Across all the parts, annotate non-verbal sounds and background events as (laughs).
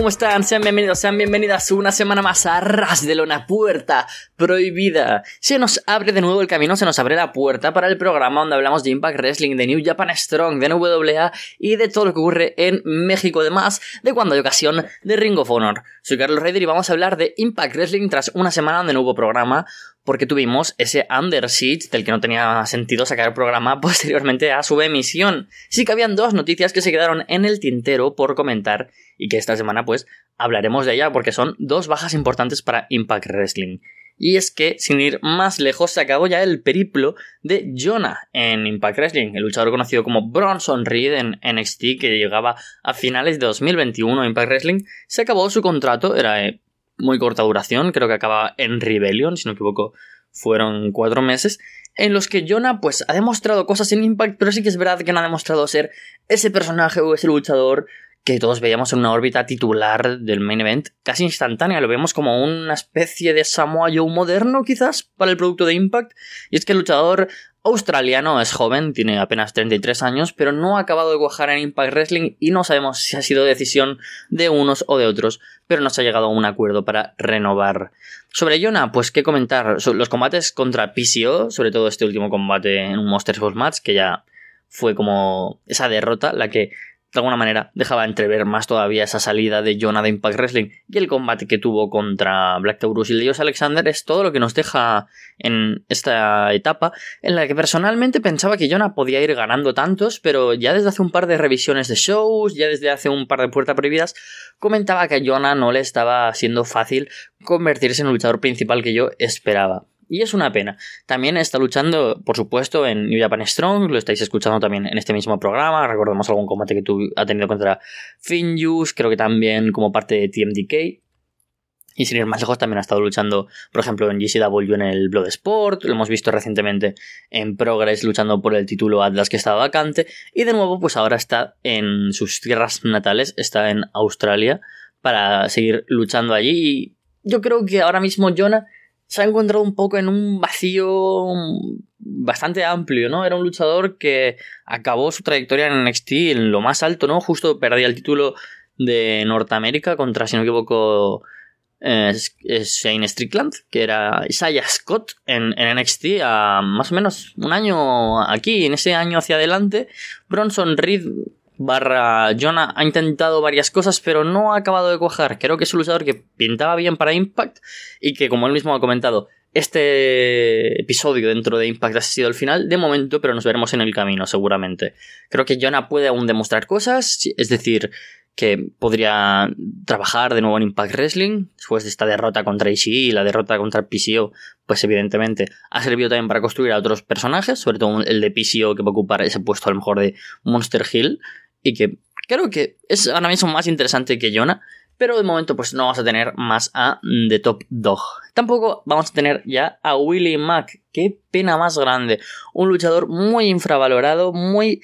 ¿cómo están? Sean bienvenidos, sean bienvenidas una semana más a Ras de Lona Puerta Prohibida. Se nos abre de nuevo el camino, se nos abre la puerta para el programa donde hablamos de Impact Wrestling, de New Japan Strong, de NWA y de todo lo que ocurre en México, además de cuando hay ocasión de Ring of Honor. Soy Carlos Raider y vamos a hablar de Impact Wrestling tras una semana donde no hubo programa, porque tuvimos ese Under del que no tenía sentido sacar el programa (laughs) posteriormente a su emisión. Sí que habían dos noticias que se quedaron en el tintero por comentar y que esta semana pues hablaremos de ella porque son dos bajas importantes para Impact Wrestling. Y es que, sin ir más lejos, se acabó ya el periplo de Jonah en Impact Wrestling, el luchador conocido como Bronson Reed en NXT, que llegaba a finales de 2021 a Impact Wrestling. Se acabó su contrato, era de muy corta duración, creo que acaba en Rebellion, si no me equivoco, fueron cuatro meses, en los que Jonah pues ha demostrado cosas en Impact, pero sí que es verdad que no ha demostrado ser ese personaje o ese luchador que todos veíamos en una órbita titular del main event casi instantánea. Lo vemos como una especie de Samoa Joe moderno, quizás, para el producto de Impact. Y es que el luchador australiano es joven, tiene apenas 33 años, pero no ha acabado de cuajar en Impact Wrestling y no sabemos si ha sido decisión de unos o de otros, pero no se ha llegado a un acuerdo para renovar. Sobre Jonah, pues qué comentar. Los combates contra PCO, sobre todo este último combate en un Monsters Ball Match, que ya fue como esa derrota la que de alguna manera dejaba entrever más todavía esa salida de Jonah de Impact Wrestling y el combate que tuvo contra Black Taurus y Leos Alexander es todo lo que nos deja en esta etapa en la que personalmente pensaba que Jonah podía ir ganando tantos pero ya desde hace un par de revisiones de shows ya desde hace un par de puertas prohibidas comentaba que a Jonah no le estaba siendo fácil convertirse en el luchador principal que yo esperaba y es una pena. También está luchando, por supuesto, en New Japan Strong, lo estáis escuchando también en este mismo programa. Recordemos algún combate que tú ha tenido contra Finjus, creo que también como parte de TMDK. Y sin ir más lejos, también ha estado luchando, por ejemplo, en GCW en el Bloodsport. Lo hemos visto recientemente en Progress luchando por el título Atlas que estaba vacante. Y de nuevo, pues ahora está en sus tierras natales, está en Australia para seguir luchando allí. Y yo creo que ahora mismo Jonah se ha encontrado un poco en un vacío bastante amplio, ¿no? Era un luchador que acabó su trayectoria en NXT en lo más alto, ¿no? Justo perdía el título de Norteamérica contra, si no me equivoco, eh, Shane Strickland, que era Isaiah Scott en, en, NXT a más o menos un año aquí, en ese año hacia adelante. Bronson Reed barra Jonah ha intentado varias cosas, pero no ha acabado de cuajar. Creo que es un luchador que pintaba bien para Impact y que, como él mismo ha comentado, este episodio dentro de Impact ha sido el final de momento, pero nos veremos en el camino seguramente. Creo que Jonah puede aún demostrar cosas, es decir, que podría trabajar de nuevo en Impact Wrestling después de esta derrota contra Ishii y la derrota contra PCO, pues evidentemente ha servido también para construir a otros personajes, sobre todo el de PCO que va a ocupar ese puesto a lo mejor de Monster Hill y que creo que es ahora mismo más interesante que Jonah, pero de momento pues no vamos a tener más a The Top Dog. Tampoco vamos a tener ya a Willie Mack, qué pena más grande, un luchador muy infravalorado, muy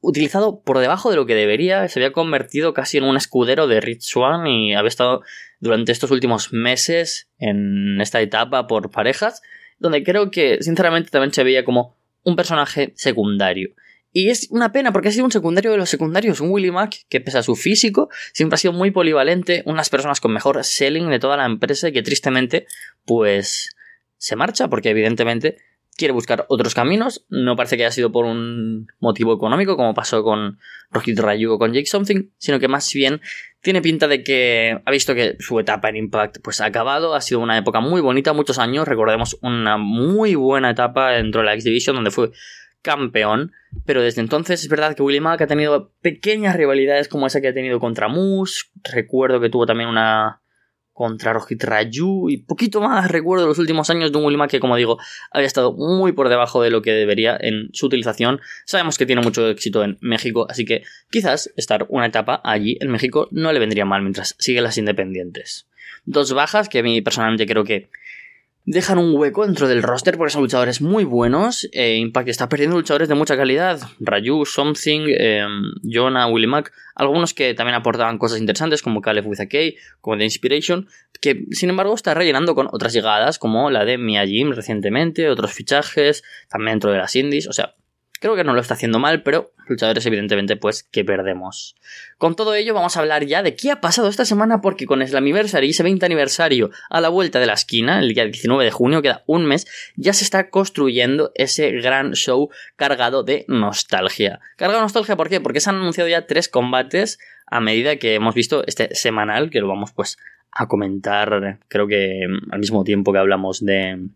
utilizado por debajo de lo que debería, se había convertido casi en un escudero de Rich Swan y había estado durante estos últimos meses en esta etapa por parejas, donde creo que sinceramente también se veía como un personaje secundario. Y es una pena porque ha sido un secundario de los secundarios, un Willy Mack que pese a su físico siempre ha sido muy polivalente, unas personas con mejor selling de toda la empresa y que tristemente pues se marcha porque evidentemente quiere buscar otros caminos, no parece que haya sido por un motivo económico como pasó con Rohit Rayu con Jake Something, sino que más bien tiene pinta de que ha visto que su etapa en Impact pues ha acabado, ha sido una época muy bonita, muchos años, recordemos una muy buena etapa dentro de la X Division donde fue campeón, pero desde entonces es verdad que Willie Mack ha tenido pequeñas rivalidades como esa que ha tenido contra Moose, recuerdo que tuvo también una contra Rojit Raju y poquito más recuerdo los últimos años de un Willie Mack que como digo había estado muy por debajo de lo que debería en su utilización, sabemos que tiene mucho éxito en México, así que quizás estar una etapa allí en México no le vendría mal mientras sigue las independientes. Dos bajas que a mí personalmente creo que dejan un hueco dentro del roster porque son luchadores muy buenos. Eh, Impact está perdiendo luchadores de mucha calidad. Raju, Something, eh, Jonah, Willie Mack. Algunos que también aportaban cosas interesantes como Caleb with a K, como The Inspiration. Que sin embargo está rellenando con otras llegadas como la de Mia Jim recientemente, otros fichajes, también dentro de las indies. O sea, Creo que no lo está haciendo mal, pero luchadores evidentemente pues que perdemos. Con todo ello vamos a hablar ya de qué ha pasado esta semana porque con Slammiversary, ese 20 aniversario a la vuelta de la esquina, el día 19 de junio, queda un mes, ya se está construyendo ese gran show cargado de nostalgia. Cargado de nostalgia, ¿por qué? Porque se han anunciado ya tres combates a medida que hemos visto este semanal, que lo vamos pues a comentar, creo que al mismo tiempo que hablamos de,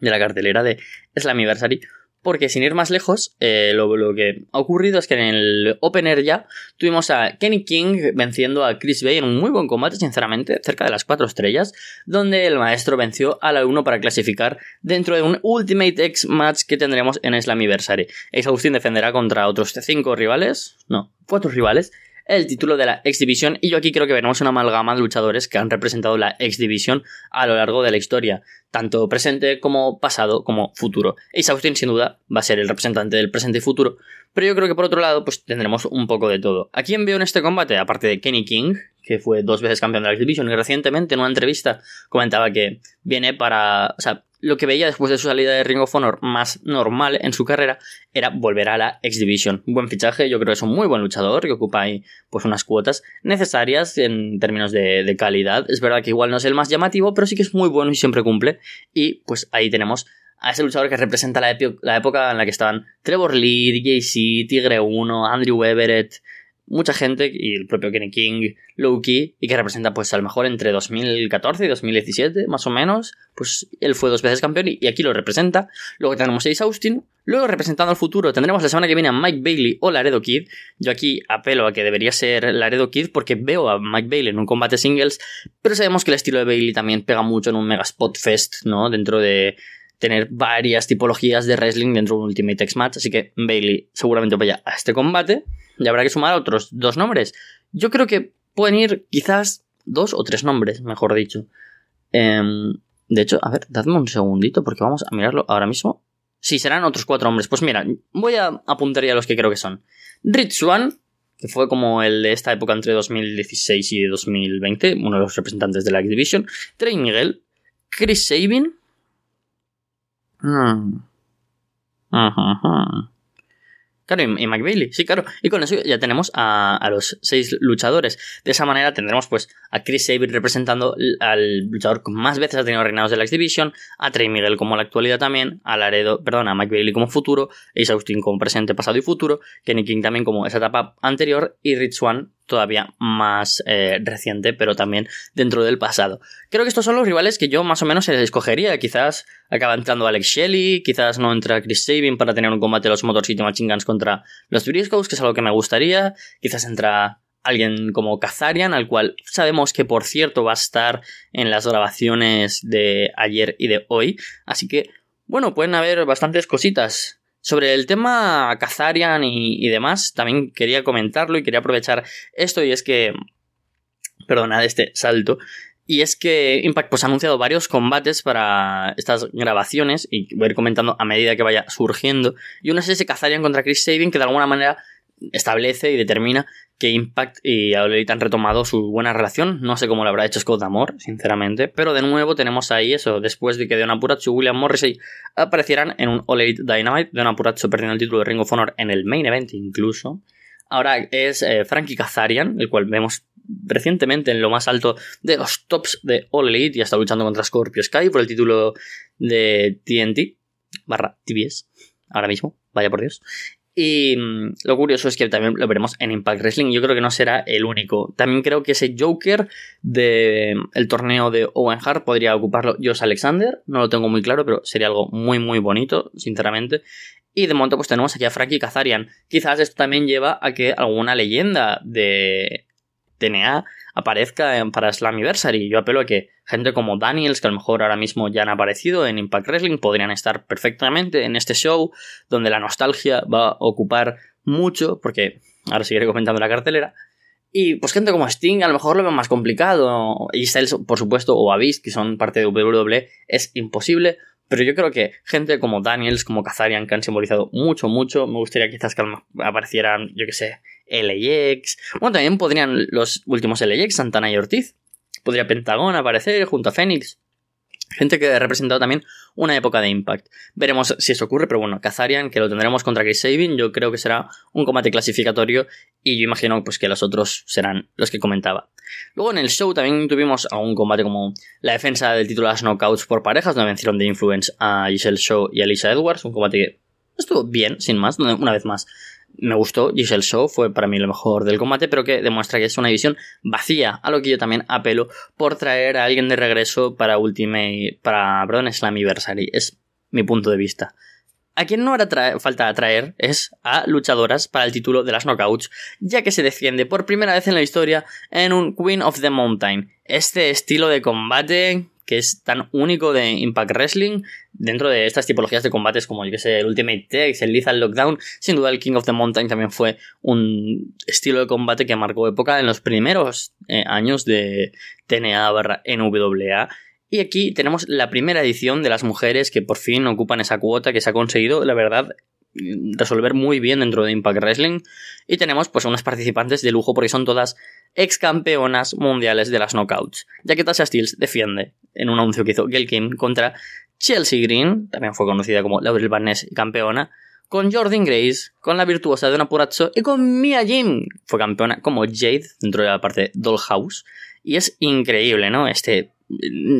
de la cartelera de Slammiversary. Porque sin ir más lejos, eh, lo, que ha ocurrido es que en el opener ya tuvimos a Kenny King venciendo a Chris Bay en un muy buen combate, sinceramente, cerca de las cuatro estrellas, donde el maestro venció al alumno para clasificar dentro de un Ultimate X match que tendremos en Slammiversary. Ace Austin defenderá contra otros cinco rivales, no, cuatro rivales, el título de la X Division y yo aquí creo que veremos una amalgama de luchadores que han representado la X Division a lo largo de la historia, tanto presente como pasado como futuro. Ace Austin sin duda va a ser el representante del presente y futuro, pero yo creo que por otro lado pues tendremos un poco de todo. ¿A quién veo en este combate? Aparte de Kenny King, que fue dos veces campeón de la X Division y recientemente en una entrevista comentaba que viene para, o sea, lo que veía después de su salida de Ring of Honor más normal en su carrera era volver a la X Division. Buen fichaje, yo creo que es un muy buen luchador que ocupa ahí pues unas cuotas necesarias en términos de, calidad. Es verdad que igual no es el más llamativo, pero sí que es muy bueno y siempre cumple. Y pues ahí tenemos a ese luchador que representa la, época en la que estaban Trevor Lee, JC, Tigre 1, Andrew Everett, mucha gente, y el propio Kenny King, Loki, y que representa pues a lo mejor entre 2014 y 2017, más o menos, pues él fue dos veces campeón y, aquí lo representa. Luego tenemos a Ace Austin, luego representando al futuro tendremos la semana que viene a Mike Bailey o Laredo Kid. Yo aquí apelo a que debería ser Laredo Kid porque veo a Mike Bailey en un combate singles, pero sabemos que el estilo de Bailey también pega mucho en un Mega Spot Fest, ¿no? Dentro de tener varias tipologías de wrestling dentro de un Ultimate X Match, así que Bailey seguramente vaya a este combate y habrá que sumar otros dos nombres. Yo creo que pueden ir quizás dos o tres nombres, mejor dicho. Em, de hecho, a ver, dadme un segundito porque vamos a mirarlo ahora mismo. Sí, serán otros cuatro hombres. Pues mira, voy a apuntar ya los que creo que son. Rich Swan, que fue como el de esta época entre 2016 y 2020, uno de los representantes de la X Division. Trey Miguel, Chris Sabin. Hmm. Claro, y, Mike Bailey, sí, claro. Y con eso ya tenemos a, los seis luchadores. De esa manera tendremos pues a Chris Sabin representando al luchador que más veces ha tenido reinados de la X Division, a Trey Miguel como la actualidad también, a Laredo, perdón, a Mike Bailey como futuro, Ace Austin como presente, pasado y futuro, Kenny King también como esa etapa anterior y Rich Swan todavía más eh, reciente, pero también dentro del pasado. Creo que estos son los rivales que yo más o menos escogería. Quizás acaba entrando Alex Shelley, quizás no entra Chris Sabin para tener un combate de los Motor City Machine Guns contra los Briscoes, que es algo que me gustaría. Quizás entra alguien como Kazarian, al cual sabemos que por cierto va a estar en las grabaciones de ayer y de hoy. Así que, bueno, pueden haber bastantes cositas. Sobre el tema Kazarian y, demás, también quería comentarlo y quería aprovechar esto y es que, perdonad este salto, y es que Impact pues, ha anunciado varios combates para estas grabaciones y voy a ir comentando a medida que vaya surgiendo. Y uno es ese Kazarian contra Chris Sabin que de alguna manera establece y determina que Impact y All han retomado su buena relación. No sé cómo lo habrá hecho Scott Amor, sinceramente. Pero de nuevo tenemos ahí eso. Después de que Deon Apurazzo y William Morrissey aparecieran en un All Elite Dynamite. Deon Apurazzo perdiendo el título de Ring of Honor en el main event incluso. Ahora es eh, Frankie Kazarian, el cual vemos recientemente en lo más alto de los tops de All Elite y está luchando contra Scorpio Sky por el título de TNT barra TBS ahora mismo, vaya por Dios. Y mm, lo curioso es que también lo veremos en Impact Wrestling. Yo creo que no será el único. También creo que ese Joker del mm, torneo de Owen Hart podría ocuparlo Josh Alexander. No lo tengo muy claro, pero sería algo muy, muy bonito, sinceramente. Y de momento, pues tenemos aquí a Frankie Kazarian. Quizás esto también lleva a que alguna leyenda de TNA aparezca para Slammiversary. Yo apelo a que gente como Daniels, que a lo mejor ahora mismo ya han aparecido en Impact Wrestling, podrían estar perfectamente en este show, donde la nostalgia va a ocupar mucho, porque ahora seguiré comentando la cartelera. Y pues gente como Sting a lo mejor lo veo más complicado. Y Styles, por supuesto, o Abyss, que son parte de WWE, es imposible. Pero yo creo que gente como Daniels, como Kazarian, que han simbolizado mucho, mucho. Me gustaría quizás que aparecieran, yo que sé, LAX. Bueno, también podrían los últimos LAX, Santana y Ortiz. Podría Pentagón aparecer junto a Fénix. Gente que ha representado también una época de Impact. Veremos si eso ocurre, pero bueno, Kazarian, que lo tendremos contra Chris Sabin, yo creo que será un combate clasificatorio y yo imagino pues, que los otros serán los que comentaba. Luego en el show también tuvimos algún combate como la defensa del título de las knockouts por parejas, donde vencieron de Influence a Giselle Show y a Lisa Edwards, un combate que estuvo bien, sin más, una vez más me gustó. Giselle Show fue para mí lo mejor del combate, pero que demuestra que es una división vacía, a lo que yo también apelo por traer a alguien de regreso para Ultimate, para, perdón, Slammiversary. Es mi punto de vista. A quien no hará falta traer es a luchadoras para el título de las knockouts, ya que se defiende por primera vez en la historia en un Queen of the Mountain. Este estilo de combate que es tan único de Impact Wrestling dentro de estas tipologías de combates como yo que sé, el Ultimate Tex, el Lethal Lockdown, sin duda el King of the Mountain también fue un estilo de combate que marcó época en los primeros eh, años de TNA barra NWA. Y aquí tenemos la primera edición de las mujeres que por fin ocupan esa cuota que se ha conseguido, la verdad, resolver muy bien dentro de Impact Wrestling. Y tenemos pues unas participantes de lujo porque son todas ex campeonas mundiales de las knockouts. Ya que Tasha Steels defiende en un anuncio que hizo Gail Kim contra Chelsea Green, también fue conocida como Laurel Barnes campeona, con Jordan Grace, con la virtuosa de una Purazzo y con Mia Jim, fue campeona como Jade dentro de la parte Dollhouse. Y es increíble, ¿no? Este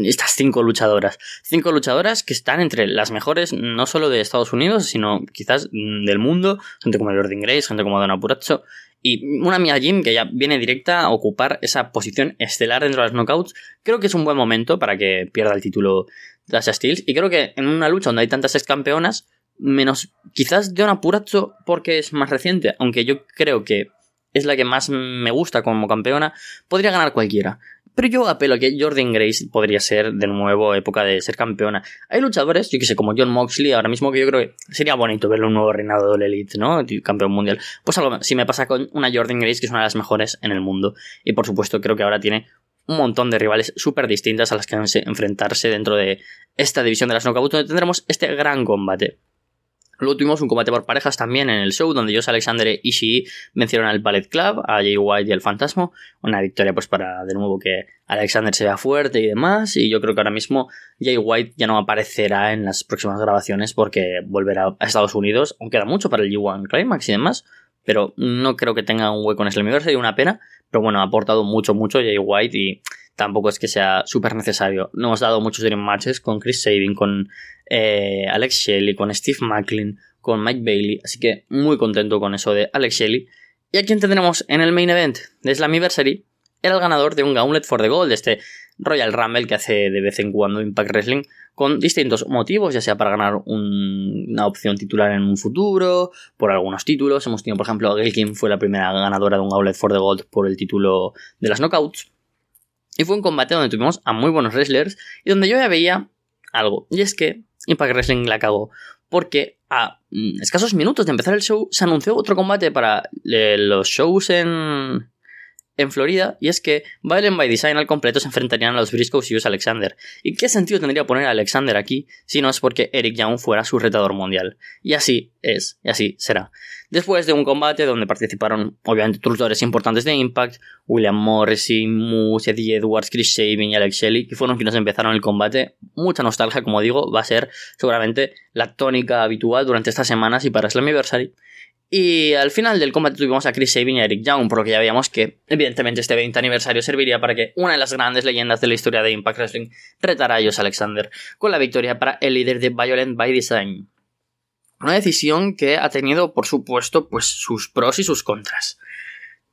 estas cinco luchadoras. Cinco luchadoras que están entre las mejores, no solo de Estados Unidos, sino quizás del mundo. Gente como Jordan Grace, gente como Donna Purazzo. Y una Mia Jim que ya viene directa a ocupar esa posición estelar dentro de las knockouts. Creo que es un buen momento para que pierda el título Dasha Steels. Y creo que en una lucha donde hay tantas ex campeonas, menos quizás Donna Purazzo porque es más reciente, aunque yo creo que es la que más me gusta como campeona, podría ganar cualquiera. Pero yo apelo a que Jordan Grace podría ser de nuevo época de ser campeona. Hay luchadores, yo que sé, como John Moxley, ahora mismo que yo creo que sería bonito verle un nuevo reinado de Elite, ¿no? Campeón mundial. Pues algo, si me pasa con una Jordan Grace, que es una de las mejores en el mundo. Y por supuesto, creo que ahora tiene un montón de rivales súper distintas a las que enfrentarse dentro de esta división de las knockouts, donde tendremos este gran combate. Luego tuvimos un combate por parejas también en el show, donde Josh Alexander y Ishii vencieron al Ballet Club, a Jay White y al Fantasma. Una victoria, pues, para de nuevo que Alexander se vea fuerte y demás. Y yo creo que ahora mismo Jay White ya no aparecerá en las próximas grabaciones porque volverá a Estados Unidos. Aún queda mucho para el G1 Climax y demás. Pero no creo que tenga un hueco en Slammiversary, sería una pena. Pero bueno, ha aportado mucho, mucho Jay White y tampoco es que sea súper necesario. No hemos dado muchos dream matches con Chris Sabin, con eh, Alex Shelley, con Steve Macklin, con Mike Bailey, así que muy contento con eso de Alex Shelley. Y a quien tendremos en el main event de Slammiversary era el ganador de un Gauntlet for the Gold, este Royal Rumble que hace de vez en cuando Impact Wrestling, con distintos motivos, ya sea para ganar una opción titular en un futuro, por algunos títulos. Hemos tenido, por ejemplo, Gail Kim fue la primera ganadora de un Gauntlet for the Gold por el título de las Knockouts. Y fue un combate donde tuvimos a muy buenos wrestlers y donde yo ya veía algo. Y es que Impact Wrestling la cagó. Porque a mm, escasos minutos de empezar el show se anunció otro combate para eh, los shows en, en Florida, y es que Violent by Design al completo se enfrentarían a los Briscoes y Us Alexander. ¿Y qué sentido tendría poner a Alexander aquí si no es porque Eric Young fuera su retador mundial? Y así es, y así será. Después de un combate donde participaron, obviamente, luchadores importantes de Impact, William Morrissey, Moose, Eddie Edwards, Chris Sabin y Alex Shelley, que fueron quienes empezaron el combate, mucha nostalgia, como digo, va a ser seguramente la tónica habitual durante estas semanas y para Slammiversary. Y al final del combate tuvimos a Chris Sabin y a Eric Young, por lo que ya veíamos que, evidentemente, este 20 aniversario serviría para que una de las grandes leyendas de la historia de Impact Wrestling retara a Josh Alexander, con la victoria para el líder de Violent by Design. Una decisión que ha tenido, por supuesto, pues sus pros y sus contras.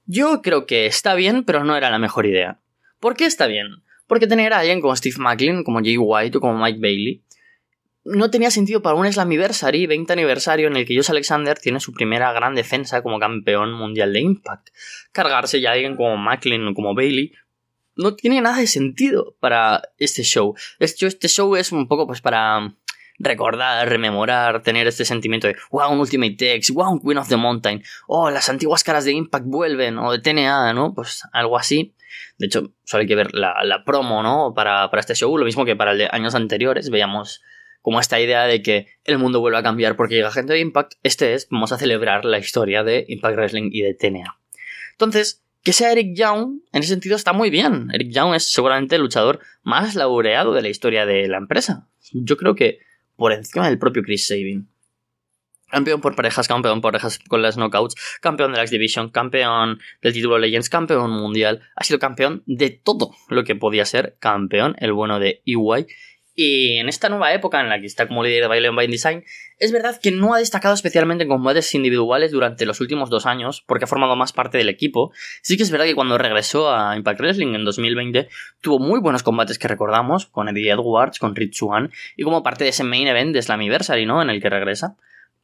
Yo creo que está bien, pero no era la mejor idea. ¿Por qué está bien? Porque tener a alguien como Steve Macklin, como Jay White o como Mike Bailey, no tenía sentido para un Slammiversary 20 aniversario en el que Josh Alexander tiene su primera gran defensa como campeón mundial de Impact. Cargarse ya alguien como Macklin o como Bailey no tiene nada de sentido para este show. Este show es un poco pues para recordar, rememorar, tener este sentimiento de wow, un Ultimate Tex, wow, un Queen of the Mountain, oh, las antiguas caras de Impact vuelven, o de TNA, ¿no? Pues algo así. De hecho, solo hay que ver la, la promo, ¿no? Para, para este show, lo mismo que para el de años anteriores, veíamos como esta idea de que el mundo vuelve a cambiar porque llega gente de Impact, este es, vamos a celebrar la historia de Impact Wrestling y de TNA. Entonces, que sea Eric Young, en ese sentido está muy bien. Eric Young es seguramente el luchador más laureado de la historia de la empresa. Yo creo que por encima del propio Chris Sabin. Campeón por parejas, campeón por parejas con las knockouts, campeón de la X Division, campeón del título Legends, campeón mundial. Ha sido campeón de todo lo que podía ser campeón, el bueno de EY. Y en esta nueva época en la que está como líder de en Bind Design, es verdad que no ha destacado especialmente en combates individuales durante los últimos dos años, porque ha formado más parte del equipo. Sí que es verdad que cuando regresó a Impact Wrestling en 2020, tuvo muy buenos combates que recordamos, con Eddie Edwards, con Rich Swan, y como parte de ese main event de Slammiversary, ¿no? En el que regresa.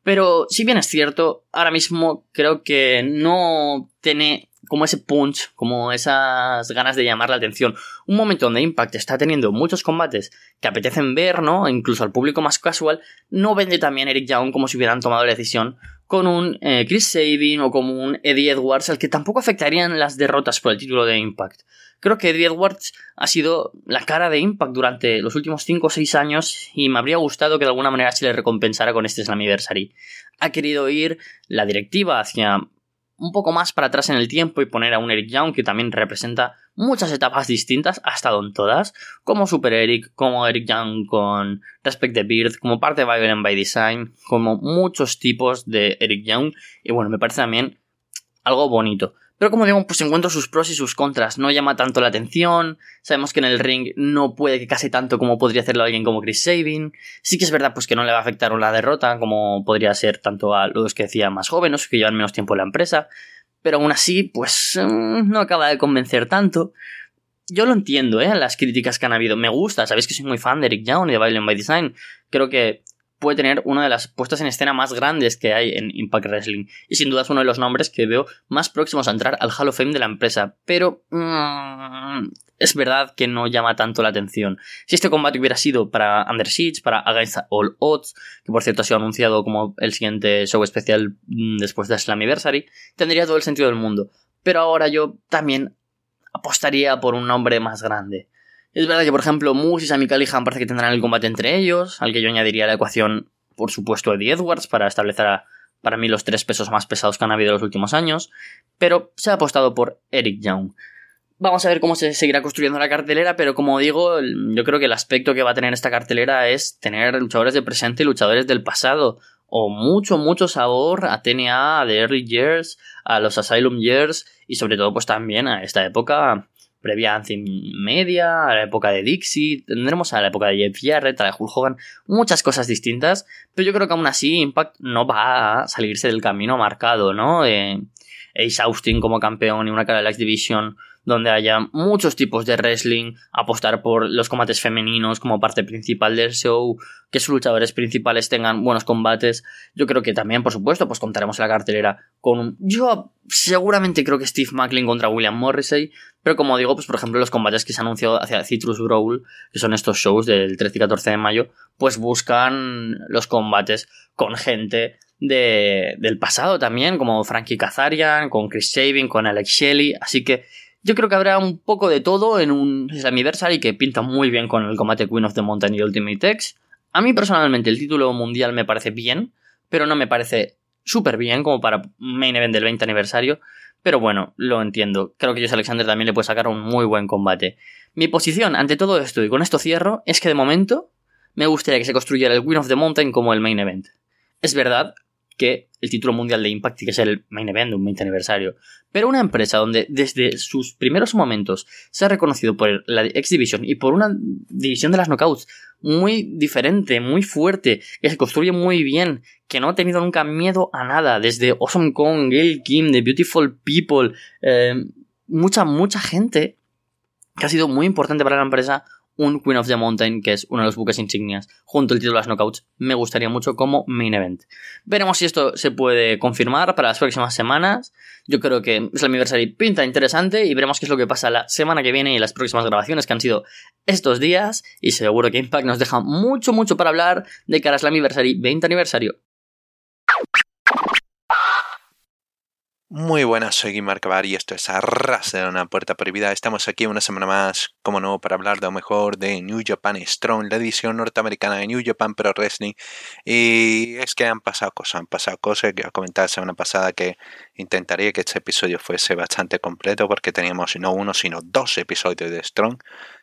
Pero si bien es cierto, ahora mismo creo que no tiene como ese punch, como esas ganas de llamar la atención. Un momento donde Impact está teniendo muchos combates que apetecen ver, ¿no? Incluso al público más casual, no vende también Eric Young como si hubieran tomado la decisión con un eh, Chris Sabin o como un Eddie Edwards, al que tampoco afectarían las derrotas por el título de Impact. Creo que Eddie Edwards ha sido la cara de Impact durante los últimos 5 o 6 años y me habría gustado que de alguna manera se le recompensara con este Slammiversary. Ha querido ir la directiva hacia un poco más para atrás en el tiempo y poner a un Eric Young que también representa muchas etapas distintas, ha estado en todas, como Super Eric, como Eric Young con Respect the Beard, como parte de Violent by Design, como muchos tipos de Eric Young, y bueno, me parece también algo bonito. Pero como digo, pues encuentro sus pros y sus contras. No llama tanto la atención. Sabemos que en el ring no puede que case tanto como podría hacerlo alguien como Chris Sabin. Sí que es verdad pues que no le va a afectar una derrota como podría ser tanto a los que decía más jóvenes que llevan menos tiempo en la empresa. Pero aún así, pues mm, no acaba de convencer tanto. Yo lo entiendo, ¿eh? Las críticas que han habido. Me gusta, sabéis que soy muy fan de Eric Young y de Violent by Design. Creo que puede tener una de las puestas en escena más grandes que hay en Impact Wrestling. Y sin duda es uno de los nombres que veo más próximos a entrar al Hall of Fame de la empresa. Pero mm, es verdad que no llama tanto la atención. Si este combate hubiera sido para Under para Against All Odds, que por cierto ha sido anunciado como el siguiente show especial mm, después de Slammiversary, tendría todo el sentido del mundo. Pero ahora yo también apostaría por un nombre más grande. Es verdad que, por ejemplo, Moose y Sami Callihan parece que tendrán el combate entre ellos, al que yo añadiría la ecuación, por supuesto, Eddie Edwards para establecer para mí los tres pesos más pesados que han habido en los últimos años, pero se ha apostado por Eric Young. Vamos a ver cómo se seguirá construyendo la cartelera, pero como digo, yo creo que el aspecto que va a tener esta cartelera es tener luchadores de presente y luchadores del pasado, o mucho, mucho sabor a TNA, de Early Years, a los Asylum Years, y sobre todo pues también a esta época previa a Media, a la época de Dixie, tendremos a la época de Jeff Jarrett, a la de Hulk Hogan, muchas cosas distintas, pero yo creo que aún así Impact no va a salirse del camino marcado, ¿no? Eh, Ace Austin como campeón y una cara de la X Division donde haya muchos tipos de wrestling, apostar por los combates femeninos como parte principal del show, que sus luchadores principales tengan buenos combates. Yo creo que también, por supuesto, pues contaremos la cartelera con un... Yo seguramente creo que Steve Macklin contra William Morrissey, pero como digo, pues por ejemplo los combates que se han anunciado hacia Citrus Brawl, que son estos shows del 13 y 14 de mayo, pues buscan los combates con gente de, del pasado también, como Frankie Kazarian, con Chris Sabin, con Alex Shelley, así que yo creo que habrá un poco de todo en un Slammiversary que pinta muy bien con el combate Queen of the Mountain y Ultimate X. A mí personalmente el título mundial me parece bien, pero no me parece súper bien como para main event del 20 aniversario. Pero bueno, lo entiendo. Creo que Josh Alexander también le puede sacar un muy buen combate. Mi posición ante todo esto, y con esto cierro, es que de momento me gustaría que se construyera el Queen of the Mountain como el main event. Es verdad que el título mundial de Impact que es el main event, un 20 aniversario. Pero una empresa donde desde sus primeros momentos se ha reconocido por la X Division y por una división de las knockouts muy diferente, muy fuerte, que se construye muy bien, que no ha tenido nunca miedo a nada, desde Awesome Kong, Gail Kim, The Beautiful People, eh, mucha, mucha gente que ha sido muy importante para la empresa, un Queen of the Mountain, que es uno de los buques insignias, junto al título de las knockouts, me gustaría mucho como main event. Veremos si esto se puede confirmar para las próximas semanas. Yo creo que es el aniversario pinta interesante y veremos qué es lo que pasa la semana que viene y las próximas grabaciones que han sido estos días. Y seguro que Impact nos deja mucho, mucho para hablar de cara a Slammiversary 20 aniversario. Muy buenas, soy Guimar Cabar y esto es Arras de una puerta prohibida. Estamos aquí una semana más, como no, para hablar de lo mejor de New Japan Strong, la edición norteamericana de New Japan Pro Wrestling. Y es que han pasado cosas, han pasado cosas que comentaba la semana pasada que intentaría que este episodio fuese bastante completo porque teníamos no uno, sino dos episodios de Strong.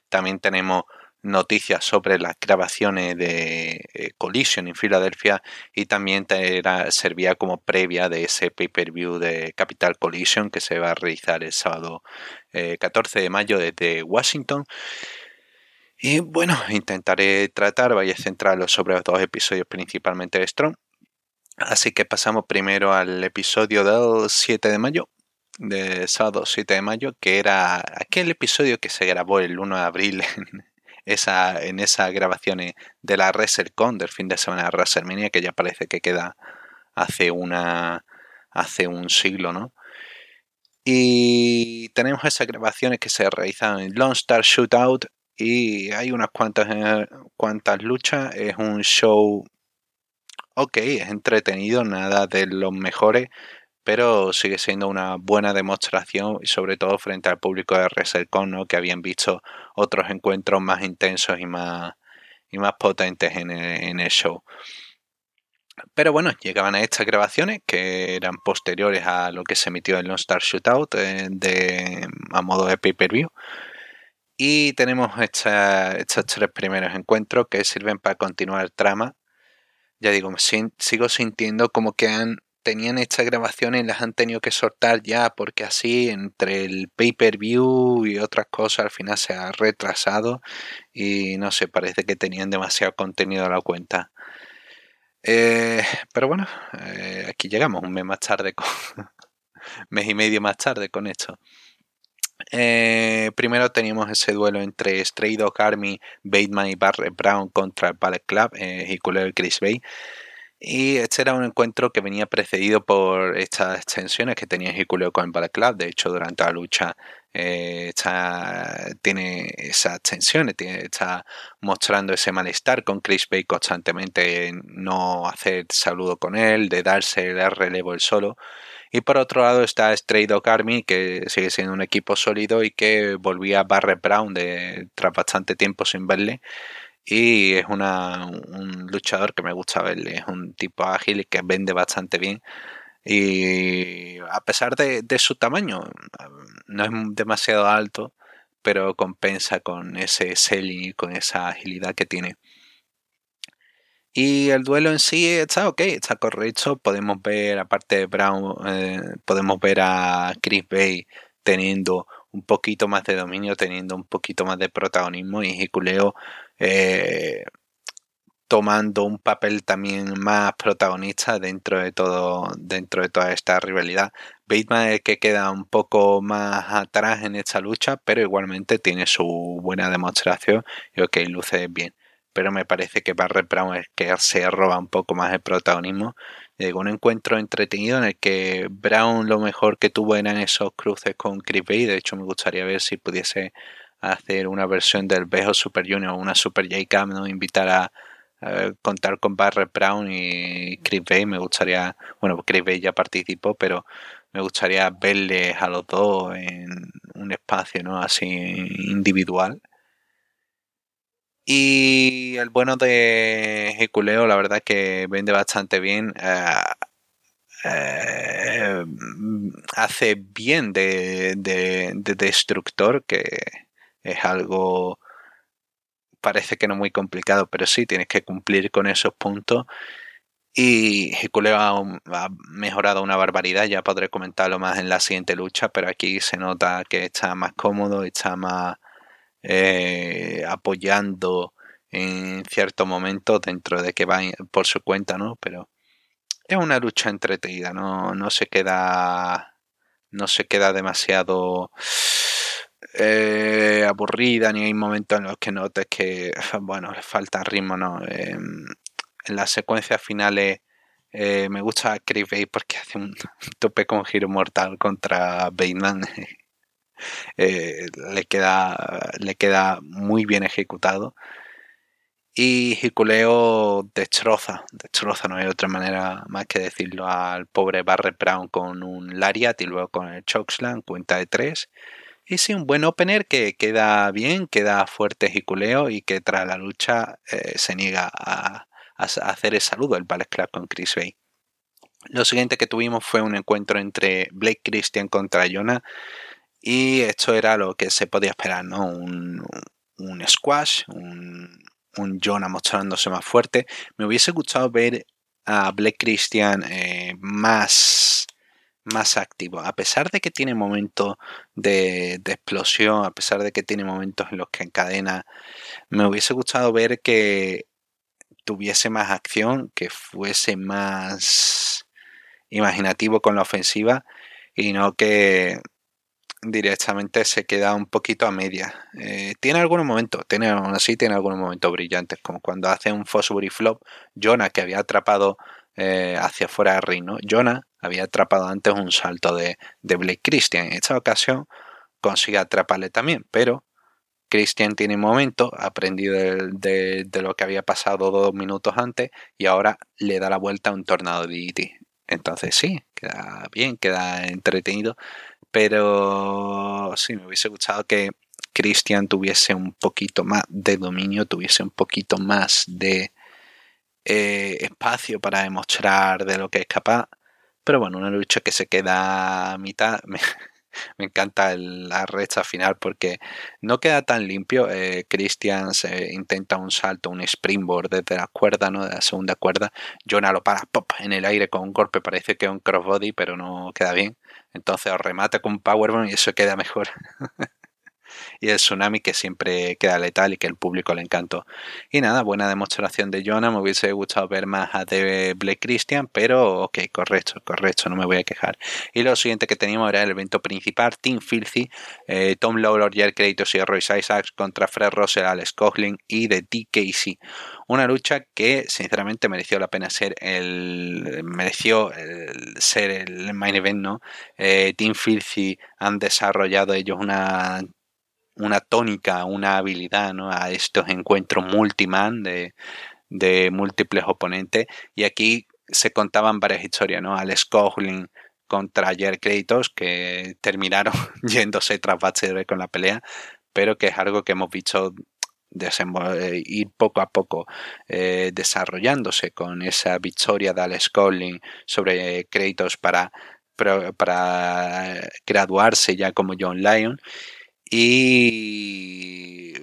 También tenemos noticias sobre las grabaciones de eh, Collision en Filadelfia y también servía como previa de ese pay-per-view de Capital Collision que se va a realizar el sábado 14 eh, de mayo desde Washington. Y bueno, intentaré tratar, vaya a centrarlo sobre los dos episodios principalmente de Strong. Así que pasamos primero al episodio del 7 de mayo, de sábado 7 de mayo, que era aquel episodio que se grabó el 1 de abril (laughs) en, esa, en esas grabaciones de la WrestleCon del fin de semana de WrestleMania, que ya parece que queda hace una hace un siglo, ¿no? Y tenemos esas grabaciones que se realizan en Lone Star Shootout y hay unas cuantas, cuantas luchas. Es un show ok, es entretenido, nada de los mejores, pero sigue siendo una buena demostración y sobre todo frente al público de WrestleCon, ¿no? que habían visto otros encuentros más intensos y más, y más potentes en el, show. Pero bueno, llegaban a estas grabaciones que eran posteriores a lo que se emitió en Lone Star Shootout eh, de, a modo de pay-per-view. Y tenemos estos tres primeros encuentros que sirven para continuar el trama. Ya digo, sigo sintiendo como que han tenían estas grabaciones y las han tenido que soltar ya porque así entre el pay-per-view y otras cosas al final se ha retrasado y no sé, parece que tenían demasiado contenido a la cuenta. Eh, pero bueno, eh, aquí llegamos un mes más tarde, (laughs) mes y medio más tarde con esto. Eh, primero teníamos ese duelo entre Stray Dog Army, Bateman y Barrett Brown contra el Ballet Club y Culero Chris Bay. Y este era un encuentro que venía precedido por estas tensiones que tenía Hikuleo con Ballet Club. De hecho, durante la lucha eh, tiene esas tensiones, está mostrando ese malestar con Chris Bay constantemente, no hacer saludo con él, de darse el relevo el solo. Y por otro lado está Stray Dog Army, que sigue siendo un equipo sólido y que volvía a Barrett Brown de, tras bastante tiempo sin verle y es un luchador que me gusta verle, es un tipo ágil y que vende bastante bien. Y a pesar de, su tamaño, no es demasiado alto, pero compensa con ese selling y con esa agilidad que tiene. Y el duelo en sí está ok, está correcto. Podemos ver, aparte de Brown, eh, podemos ver a Chris Bay teniendo un poquito más de dominio, teniendo un poquito más de protagonismo y Hikuleo eh, tomando un papel también más protagonista dentro de todo dentro de toda esta rivalidad. Bateman es que queda un poco más atrás en esta lucha pero igualmente tiene su buena demostración y ok luce bien. Pero me parece que Barrett Brown es que se roba un poco más el protagonismo. Llegó un encuentro entretenido en el que Brown lo mejor que tuvo eran esos cruces con Chris Bay. De hecho me gustaría ver si pudiese hacer una versión del Bejo Super Junior, una Super J-Cam, ¿no? invitar a, contar con Barrett Brown y Chris Bay. Me gustaría, bueno, Chris Bay ya participó, pero me gustaría verles a los dos en un espacio ¿no? así individual. Y el bueno de Heculeo, la verdad que vende bastante bien. Eh, eh, hace bien de, de, de, destructor, que es algo, parece que no muy complicado, pero sí, tienes que cumplir con esos puntos. Y Hikuleo ha, mejorado una barbaridad, ya podré comentarlo más en la siguiente lucha, pero aquí se nota que está más cómodo, está más eh, apoyando en cierto momento dentro de que va por su cuenta, ¿no? Pero es una lucha entretenida, no, no se queda no se queda demasiado eh, aburrida ni hay momentos en los que notes que, (laughs) bueno, le falta ritmo, ¿no? Em, en las secuencias finales eh, me gusta Chris Bay porque hace un (laughs) tope con giro mortal contra Bateman. (laughs) Eh, le, queda, le queda muy bien ejecutado. Y Hikuleo destroza, destroza, no hay otra manera más que decirlo, al pobre Barre Brown con un Lariat y luego con el Chokeslam, cuenta de tres. Y sí, un buen opener que queda bien, queda fuerte Hikuleo y que tras la lucha eh, se niega a, hacer el saludo el Ballet Club con Chris Bay. Lo siguiente que tuvimos fue un encuentro entre Blake Christian contra Jonah y esto era lo que se podía esperar, ¿no? Un, squash, un, Jonah mostrándose más fuerte. Me hubiese gustado ver a Black Christian eh, más, más activo. A pesar de que tiene momentos de, explosión, a pesar de que tiene momentos en los que encadena, me hubiese gustado ver que tuviese más acción, que fuese más imaginativo con la ofensiva y no que directamente se queda un poquito a media. Eh, tiene algunos momentos, tiene, aún así tiene algunos momentos brillantes, como cuando hace un Fosbury Flop, Jonah que había atrapado eh, hacia fuera de ring, ¿no? Jonah había atrapado antes un salto de, de Blake Christian. En esta ocasión consigue atraparle también, pero Christian tiene un momento, aprendido de, lo que había pasado dos minutos antes y ahora le da la vuelta a un tornado de DDT. Entonces sí, queda bien, queda entretenido pero sí, me hubiese gustado que Christian tuviese un poquito más de dominio, tuviese un poquito más de eh, espacio para demostrar de lo que es capaz. Pero bueno, una lucha que se queda a mitad. (laughs) Me, encanta la recta final porque no queda tan limpio. Eh, Christian se intenta un salto, un springboard desde la cuerda, ¿no? De la segunda cuerda. Jonah lo para pop, en el aire con un golpe. Parece que es un crossbody, pero no queda bien. Entonces remata con un Powerbomb y eso queda mejor. (laughs) y el tsunami que siempre queda letal y que el público le encantó. Y nada, buena demostración de Jonah. Me hubiese gustado ver más a de Blake Christian, pero ok, correcto, correcto, no me voy a quejar. Y lo siguiente que teníamos era el evento principal: Team Filthy, eh, Tom Lawlor, Jared Kratos y Royce Isaacs contra Fred Russell, Alex Coughlin y The DKC. Una lucha que sinceramente mereció la pena ser el mereció ser el main event, ¿no? Eh, Team Filthy han desarrollado ellos una una tónica, una habilidad ¿no? a estos encuentros multiman de, múltiples oponentes. Y aquí se contaban varias historias, ¿no? Alex Coughlin contra Jer Kratos, que terminaron (laughs) yéndose tras Bachelor con la pelea, pero que es algo que hemos visto eh, ir poco a poco eh, desarrollándose con esa victoria de Alex Coughlin sobre Kratos para, para graduarse ya como John Lyon y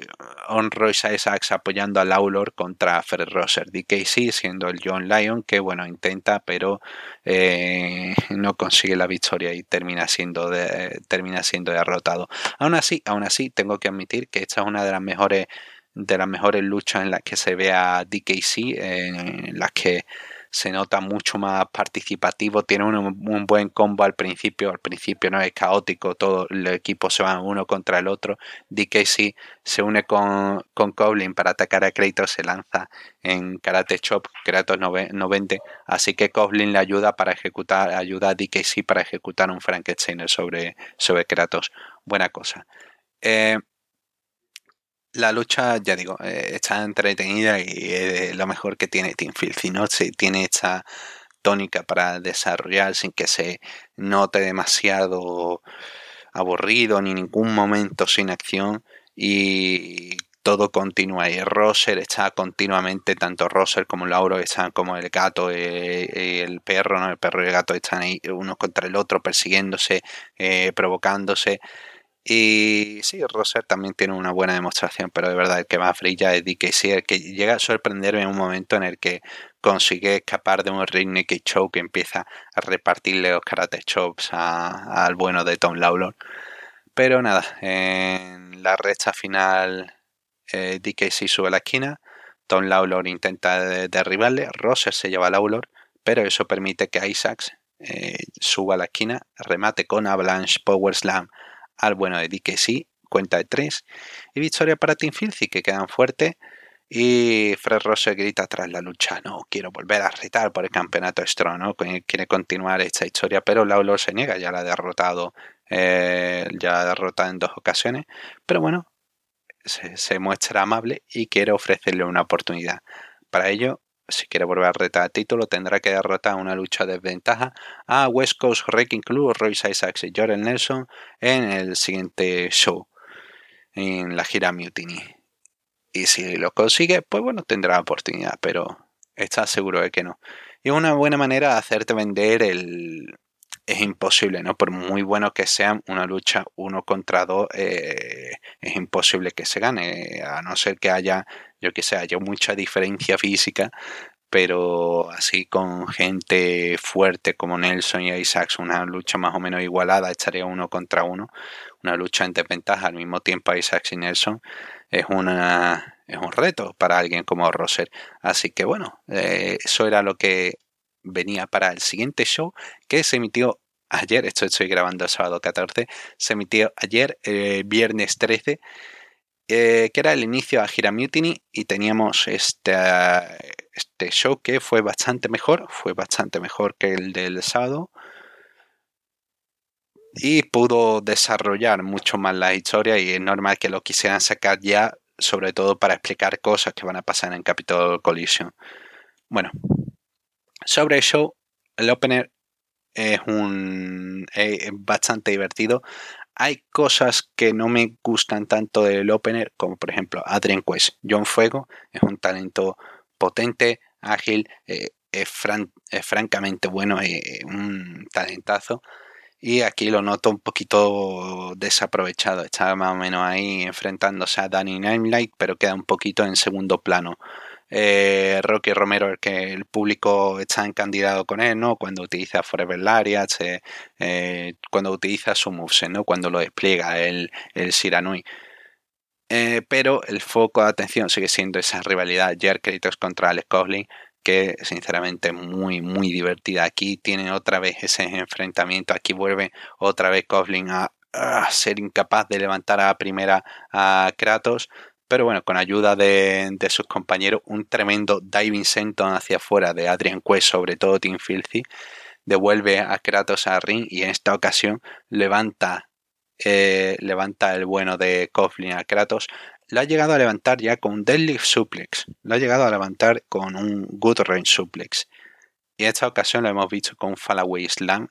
On Royce Isaacs apoyando a Lawlor contra Fred Rosser. DKC siendo el John Lyon que bueno intenta pero eh, no consigue la victoria y termina siendo termina siendo derrotado. Aún así, aún así tengo que admitir que esta es una de las mejores de las mejores luchas en las que se ve a DKC en las que se nota mucho más participativo, tiene un, buen combo al principio, al principio no es caótico, todo el equipo se va uno contra el otro, DKC se une con, con para atacar a Kratos, se lanza en Karate Chop, Kratos no, vende, así que Coblin le ayuda para ejecutar, ayuda a DKC para ejecutar un Frankenstein sobre, sobre Kratos, buena cosa. Eh, la lucha, ya digo, eh, está entretenida y es lo mejor que tiene Team Filthy, ¿no? Se tiene esta tónica para desarrollar sin que se note demasiado aburrido ni ningún momento sin acción y todo continúa. Y Roser está continuamente tanto Roser como Lauro están como el gato y eh, eh, el perro no el perro y el gato están ahí uno contra el otro persiguiéndose provocándose y sí, Roser también tiene una buena demostración, pero de verdad el que más brilla es DKC, el que llega a sorprenderme en un momento en el que consigue escapar de un ring Nicky Choke que empieza a repartirle los karate chops al bueno de Tom Lawlor. Pero nada, en la recta final eh, DKC sube a la esquina, Tom Lawlor intenta derribarle, Roser se lleva a Lawlor, pero eso permite que Isaacs eh, suba a la esquina, remate con Avalanche Power Slam al bueno de sí cuenta de tres. Y victoria para Team Filthy, que quedan fuertes. Y Fred Rose grita tras la lucha, no, quiero volver a retar por el campeonato Strong, ¿no? Quiere continuar esta historia, pero Lawlor se niega, ya la ha derrotado, eh, ya ha derrotado en dos ocasiones. Pero bueno, se, muestra amable y quiere ofrecerle una oportunidad. Para ello, si quiere volver a retar título, tendrá que derrotar una lucha de desventaja a West Coast Wrecking Club, Royce Isaacs y Jordan Nelson en el siguiente show, en la gira Mutiny. Y si lo consigue, pues bueno, tendrá oportunidad, pero está seguro de que no. Y una buena manera de hacerte vender el, es imposible, ¿no? Por muy bueno que sea una lucha uno contra dos, eh, es imposible que se gane, a no ser que haya, yo que sé, haya mucha diferencia (laughs) física, pero así con gente fuerte como Nelson y Isaacs, una lucha más o menos igualada, estaría uno contra uno, una lucha en desventaja al mismo tiempo Isaacs y Nelson, es una es un reto para alguien como Roser. Así que bueno, eh, eso era lo que venía para el siguiente show que se emitió ayer, esto estoy grabando el sábado 14, se emitió ayer, eh, viernes 13, eh, que era el inicio a Gira Mutiny y teníamos este, este show que fue bastante mejor, fue bastante mejor que el del sábado y pudo desarrollar mucho más la historia y es normal que lo quisieran sacar ya, sobre todo para explicar cosas que van a pasar en Capitol Collision. Bueno, sobre el show, el opener es un es bastante divertido. Hay cosas que no me gustan tanto del opener, como por ejemplo Adrian Quest. John Fuego es un talento potente, ágil, eh, es, francamente bueno, y un talentazo. Y aquí lo noto un poquito desaprovechado. Está más o menos ahí enfrentándose a Danny Nimelight, pero queda un poquito en segundo plano eh, Rocky Romero, el que el público está encandidado con él, ¿no? Cuando utiliza Forever Lariat, eh, cuando utiliza su moveset, ¿no? Cuando lo despliega el, el Siranui. Eh, pero el foco de atención sigue siendo esa rivalidad Jerk Kratos contra Alex Coughlin, que sinceramente muy, muy divertida. Aquí tiene otra vez ese enfrentamiento, aquí vuelve otra vez Coughlin a, a ser incapaz de levantar a primera a Kratos pero bueno, con ayuda de, sus compañeros, un tremendo diving senton hacia afuera de Adrian Quest, sobre todo Team Filthy, devuelve a Kratos a ring y en esta ocasión levanta, eh, levanta el bueno de Coughlin a Kratos. Lo ha llegado a levantar ya con un deadlift suplex, lo ha llegado a levantar con un good range suplex. Y en esta ocasión lo hemos visto con un fallaway slam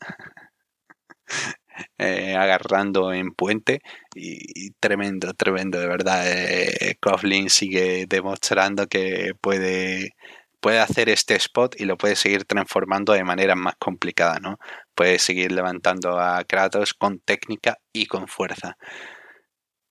(laughs) Eh, agarrando en puente y, tremendo, tremendo, de verdad. Eh, Coughlin sigue demostrando que puede, puede hacer este spot y lo puede seguir transformando de manera más complicada, ¿no? Puede seguir levantando a Kratos con técnica y con fuerza.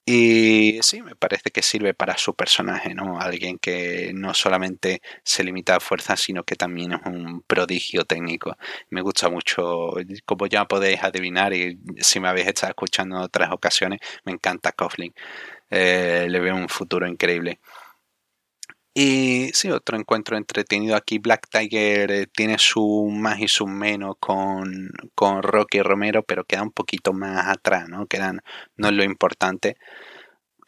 Y sí, me parece que sirve para su personaje, ¿no? Alguien que no solamente se limita a fuerza, sino que también es un prodigio técnico. Me gusta mucho, como ya podéis adivinar, y si me habéis estado escuchando en otras ocasiones, me encanta Coughlin. Eh, le veo un futuro increíble. Y sí, otro encuentro entretenido aquí. Black Tiger eh, tiene su más y su menos con, con Rocky Romero, pero queda un poquito más atrás, ¿no? Quedan, no es lo importante.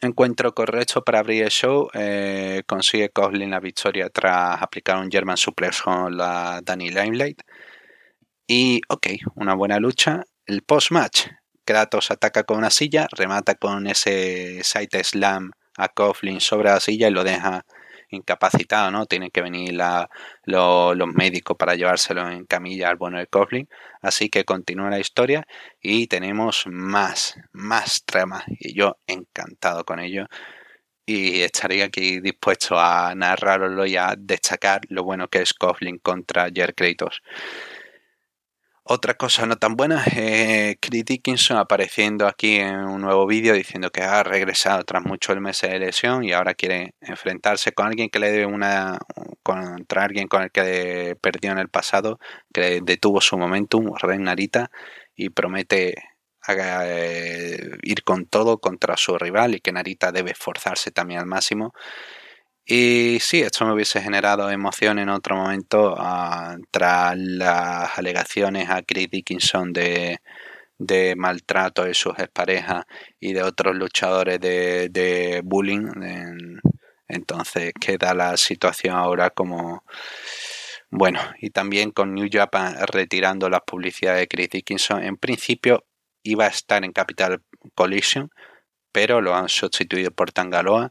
Encuentro correcto para abrir el show. Eh, consigue Coughlin la victoria tras aplicar un German Suplex con la Danny Limelight. Y ok, una buena lucha. El post-match. Kratos ataca con una silla, remata con ese side slam a Coughlin sobre la silla y lo deja incapacitado, ¿no? Tienen que venir los médicos para llevárselo en camilla al bueno de Coughlin. Así que continúa la historia y tenemos más, más trama. Y yo encantado con ello. Y estaría aquí dispuesto a narrarlo y a destacar lo bueno que es Coughlin contra Jer Kratos. Otra cosa no tan buena, eh, Chris Dickinson apareciendo aquí en un nuevo vídeo diciendo que ha regresado tras muchos meses de lesión y ahora quiere enfrentarse con alguien que le debe una. contra alguien con el que perdió en el pasado, que detuvo su momentum, Ren Narita, y promete eh, ir con todo contra su rival y que Narita debe esforzarse también al máximo. Y sí, esto me hubiese generado emoción en otro momento uh, tras las alegaciones a Chris Dickinson de, de maltrato de sus exparejas y de otros luchadores de, de bullying. entonces queda la situación ahora como... Bueno, y también con New Japan retirando las publicidades de Chris Dickinson. En principio iba a estar en Capital Collision, pero lo han sustituido por Tangaloa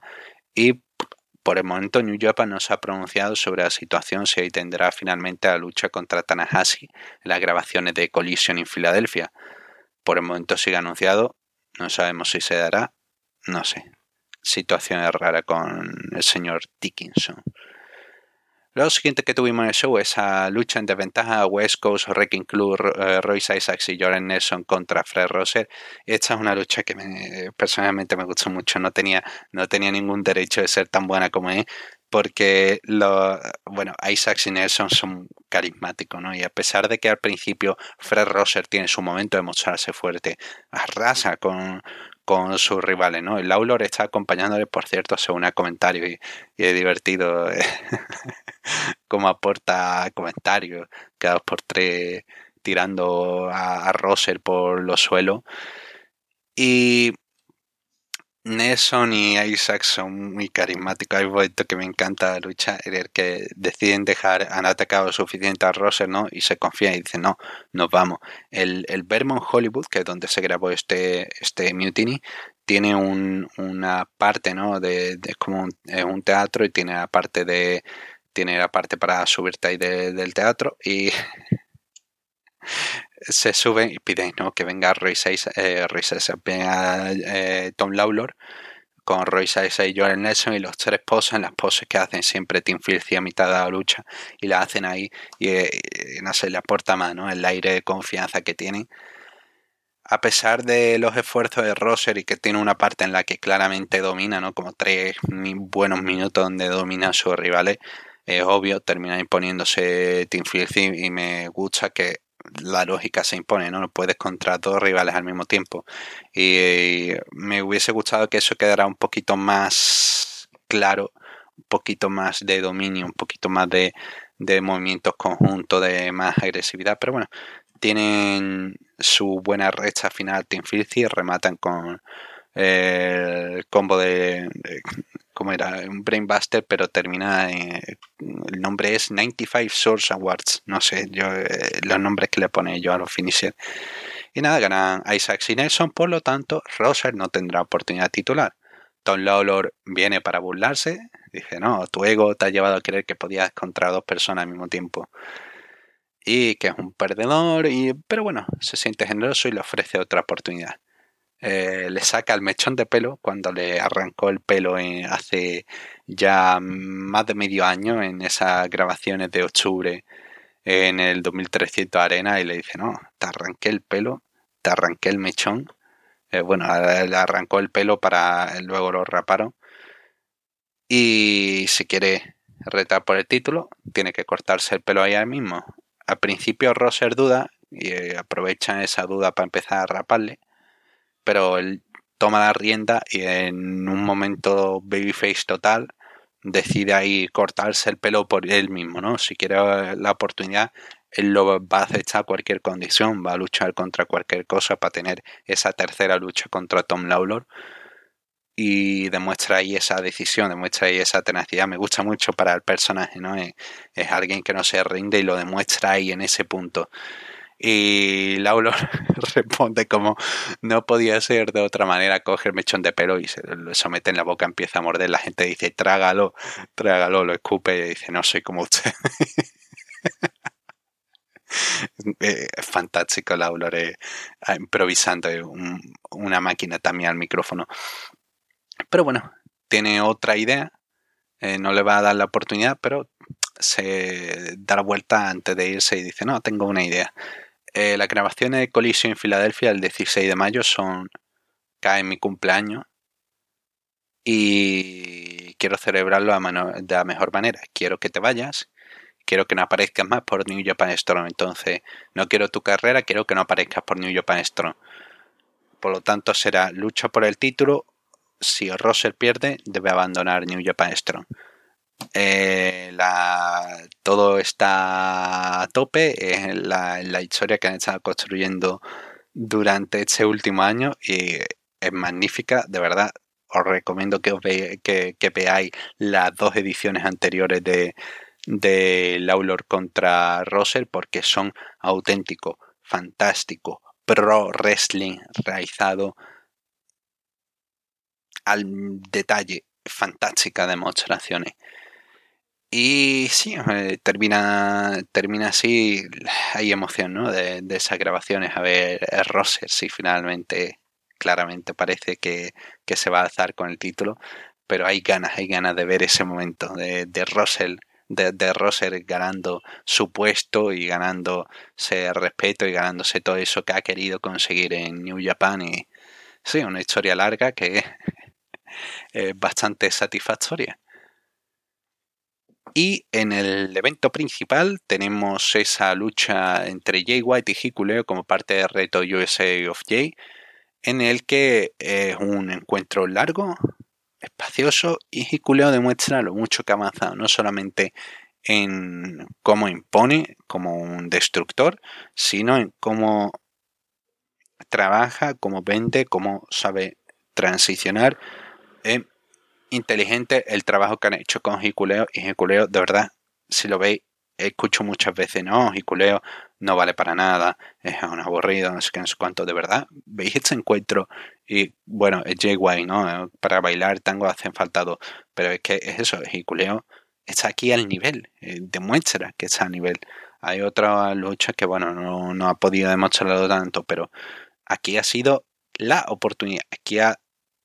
por el momento New Japan no se ha pronunciado sobre la situación si tendrá finalmente la lucha contra Tanahashi en las grabaciones de Collision en Filadelfia. Por el momento sigue anunciado, no sabemos si se dará, no sé. Situación rara con el señor Dickinson. Lo siguiente que tuvimos en el show, esa lucha en desventaja West Coast Wrecking Club, eh, Royce Isaacs y Jordan Nelson contra Fred Rosser. Esta es una lucha que me, personalmente me gustó mucho. No tenía, no tenía ningún derecho de ser tan buena como es, porque lo, bueno, Isaacs y Nelson son carismáticos, ¿no? Y a pesar de que al principio Fred Rosser tiene su momento de mostrarse fuerte, arrasa con, con sus rivales, ¿no? El Laulor está acompañándole, por cierto, según el comentario y, y es divertido (laughs) (laughs) como aporta comentarios cada dos por tres tirando a, a Rosser por los suelos. Y Nelson y Isaac son muy carismáticos. Hay momentos que me encanta la lucha en el que deciden dejar, han atacado suficiente a Rosser, ¿no? Y se confían y dicen, no, nos vamos. El, el Vermont Hollywood, que es donde se grabó este, este Mutiny, tiene un, una parte, ¿no? De, de como un, un, teatro y tiene la parte de tiene la parte para subirte ahí de, del teatro y (laughs) se suben y piden ¿no? que venga Roy 6, eh, Roy 6 venga eh, Tom Lawlor con Roy 6 y Joel Nelson y los tres posan las poses que hacen siempre Tim Filthy a mitad de la lucha y la hacen ahí y, y no sé, le aporta más ¿no? el aire de confianza que tienen a pesar de los esfuerzos de Rosser y que tiene una parte en la que claramente domina, ¿no? Como tres buenos minutos donde domina a sus rivales, es obvio, termina imponiéndose Team y me gusta que la lógica se impone, ¿no? No puedes contra dos rivales al mismo tiempo. Y me hubiese gustado que eso quedara un poquito más claro, un poquito más de dominio, un poquito más de, de movimientos conjuntos, de más agresividad. Pero bueno, tienen su buena recha final Team Filthy, rematan con el combo de, como era un Brainbuster, pero termina el nombre es 95 Source Awards. No sé, yo eh, los nombres que le pone yo a los finishers. Y nada, ganan Isaac y Nelson, por lo tanto, Roser no tendrá oportunidad titular. Tom Lawlor viene para burlarse. Dice, no, tu ego te ha llevado a creer que podías contra dos personas al mismo tiempo. Y que es un perdedor, y, pero bueno, se siente generoso y le ofrece otra oportunidad. Eh, le saca el mechón de pelo cuando le arrancó el pelo hace ya más de medio año en esas grabaciones de octubre en el 2300 Arena y le dice, no, te arranqué el pelo, te arranqué el mechón. Eh, bueno, le arrancó el pelo para luego lo raparon. Y si quiere retar por el título, tiene que cortarse el pelo ahí mismo. Al principio Roser duda y eh, aprovecha esa duda para empezar a raparle pero él toma la rienda y en un momento babyface total decide ahí cortarse el pelo por él mismo, ¿no? Si quiere la oportunidad, él lo va a acechar a cualquier condición, va a luchar contra cualquier cosa para tener esa tercera lucha contra Tom Lawlor y demuestra ahí esa decisión, demuestra ahí esa tenacidad. Me gusta mucho para el personaje, ¿no? Es, es alguien que no se rinde y lo demuestra ahí en ese punto. Y Laulo (laughs) responde como no podía ser de otra manera, coge el mechón de pelo y se lo somete en la boca, empieza a morder, la gente dice trágalo, trágalo, lo escupe y dice no soy como usted. (laughs) es fantástico Laulor eh, improvisando una máquina también al micrófono. Pero bueno, tiene otra idea, eh, no le va a dar la oportunidad, pero se da la vuelta antes de irse y dice, no, tengo una idea. Eh, las grabaciones de Collision en Filadelfia el 16 de mayo son cae mi cumpleaños y quiero celebrarlo de la mejor manera. Quiero que te vayas, quiero que no aparezcas más por New Japan Strong. Entonces, no quiero tu carrera, quiero que no aparezcas por New Japan Strong. Por lo tanto, será lucha por el título. Si Rosser pierde, debe abandonar New Japan Strong. Eh, todo está a tope en la, historia que han estado construyendo durante este último año y es magnífica, de verdad. Os recomiendo que, os que, veáis las dos ediciones anteriores de, de Laulor contra Russell porque son auténticos, fantásticos, pro wrestling realizado al detalle, fantásticas demostraciones. Y sí, eh, termina, termina así, hay emoción ¿no? de, esas grabaciones, a ver Rosser si finalmente, claramente parece que, se va a alzar con el título, pero hay ganas, hay ganas de ver ese momento de, de de, de ganando su puesto y ganándose respeto y ganándose todo eso que ha querido conseguir en New Japan. Y sí, una historia larga que (laughs) es bastante satisfactoria. Y en el evento principal tenemos esa lucha entre Jay White y Hikuleo como parte del reto USA of Jay, en el que es un encuentro largo, espacioso y Hikuleo demuestra lo mucho que ha avanzado, no solamente en cómo impone como un destructor, sino en cómo trabaja, cómo vende, cómo sabe transicionar. Es inteligente el trabajo que han hecho con Hikuleo y Hikuleo, de verdad, si lo veis, escucho muchas veces, no, Hikuleo no vale para nada, es un aburrido, no sé qué, no sé cuánto, de verdad, veis este encuentro y bueno, es J.Y., ¿no? Para bailar tango hacen falta dos, pero es que es eso, Hikuleo está aquí al nivel, eh, demuestra que está a nivel. Hay otra lucha que, bueno, no, no ha podido demostrarlo tanto, pero aquí ha sido la oportunidad, aquí ha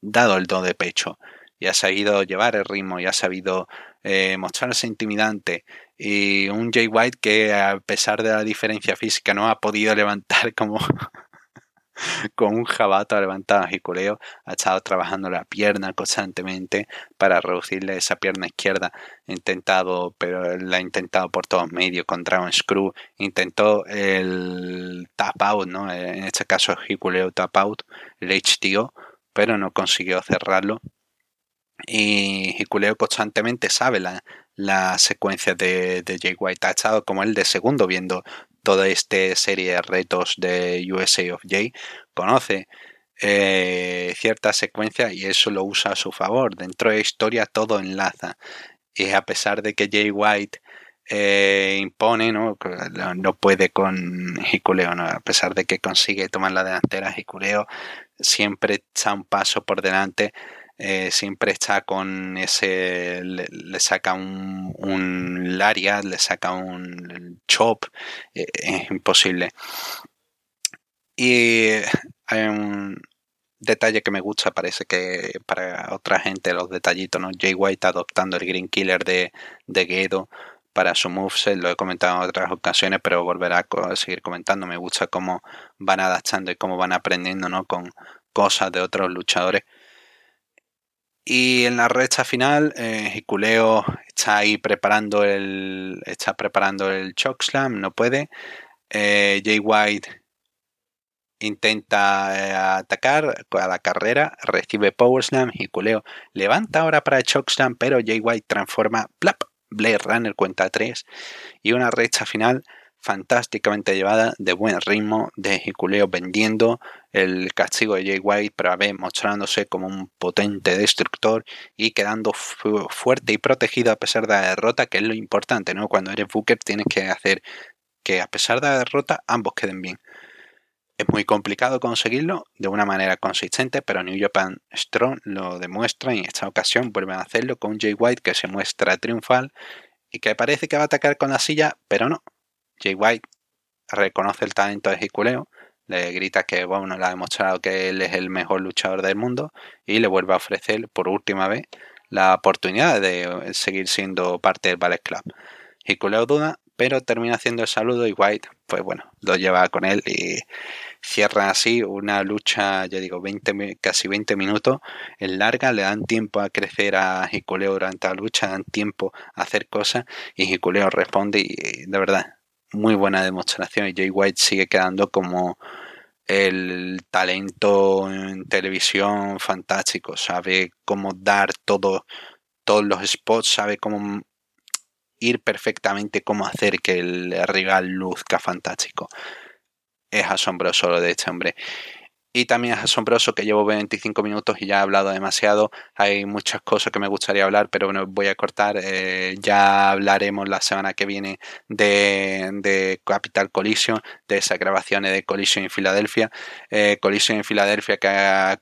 dado el do de pecho y ha sabido llevar el ritmo y ha sabido eh, mostrarse intimidante. Y un Jay White que a pesar de la diferencia física no ha podido (laughs) levantar como con un jabato levantado a Jiculeo, ha estado trabajando la pierna constantemente para reducirle esa pierna izquierda, intentado, pero la ha intentado por todos medios con Dragon Screw, intentó el tap out, ¿no? en este caso Jiculeo tap out, el HTO, pero no consiguió cerrarlo y Hikuleo constantemente sabe la, secuencia de, Jay White. Ha estado como el de segundo viendo toda esta serie de retos de USA of J. Conoce eh, cierta secuencia y eso lo usa a su favor. Dentro de historia todo enlaza. Y a pesar de que Jay White eh, impone, ¿no? no puede con Hikuleo, ¿no? a pesar de que consigue tomar la delantera, Hikuleo siempre está un paso por delante eh, siempre está con ese, le, saca un, un, Laria, le saca un Chop, eh, es imposible. Y hay un detalle que me gusta, parece que para otra gente los detallitos, ¿no? Jay White adoptando el Green Killer de, de Gedo para su moveset, lo he comentado en otras ocasiones, pero volverá a seguir comentando. Me gusta cómo van adaptando y cómo van aprendiendo, ¿no? Con cosas de otros luchadores y en la recta final, eh, está ahí preparando el. está preparando el chokeslam, no puede. Eh, Jay White intenta eh, atacar a la carrera, recibe Power Slam, Hikuleo levanta ahora para chokeslam, pero Jay White transforma plap, Blade Runner cuenta 3 y una recta final fantásticamente llevada, de buen ritmo, de Hikuleo vendiendo el castigo de Jay White, pero a ver, mostrándose como un potente destructor y quedando fuerte y protegido a pesar de la derrota, que es lo importante, ¿no? Cuando eres Booker tienes que hacer que a pesar de la derrota ambos queden bien. Es muy complicado conseguirlo de una manera consistente, pero New Japan Strong lo demuestra y en esta ocasión vuelven a hacerlo con Jay White que se muestra triunfal y que parece que va a atacar con la silla, pero no, Jay White reconoce el talento de Hikuleo, le grita que bueno, le ha demostrado que él es el mejor luchador del mundo y le vuelve a ofrecer por última vez la oportunidad de seguir siendo parte del Ballet Club. Hikuleo duda, pero termina haciendo el saludo y White, pues bueno, lo lleva con él y cierra así una lucha, ya digo, 20, casi 20 minutos en larga, le dan tiempo a crecer a Hikuleo durante la lucha, dan tiempo a hacer cosas y Hikuleo responde y de verdad, muy buena demostración y Jay White sigue quedando como el talento en televisión fantástico, sabe cómo dar todo, todos los spots, sabe cómo ir perfectamente, cómo hacer que el rival luzca fantástico. Es asombroso lo de este hombre. Y también es asombroso que llevo 25 minutos y ya he hablado demasiado. Hay muchas cosas que me gustaría hablar, pero bueno, voy a cortar. Eh, ya hablaremos la semana que viene de, Capital Collision, de esas grabaciones de Collision en Filadelfia. Eh, Collision en Filadelfia que ha,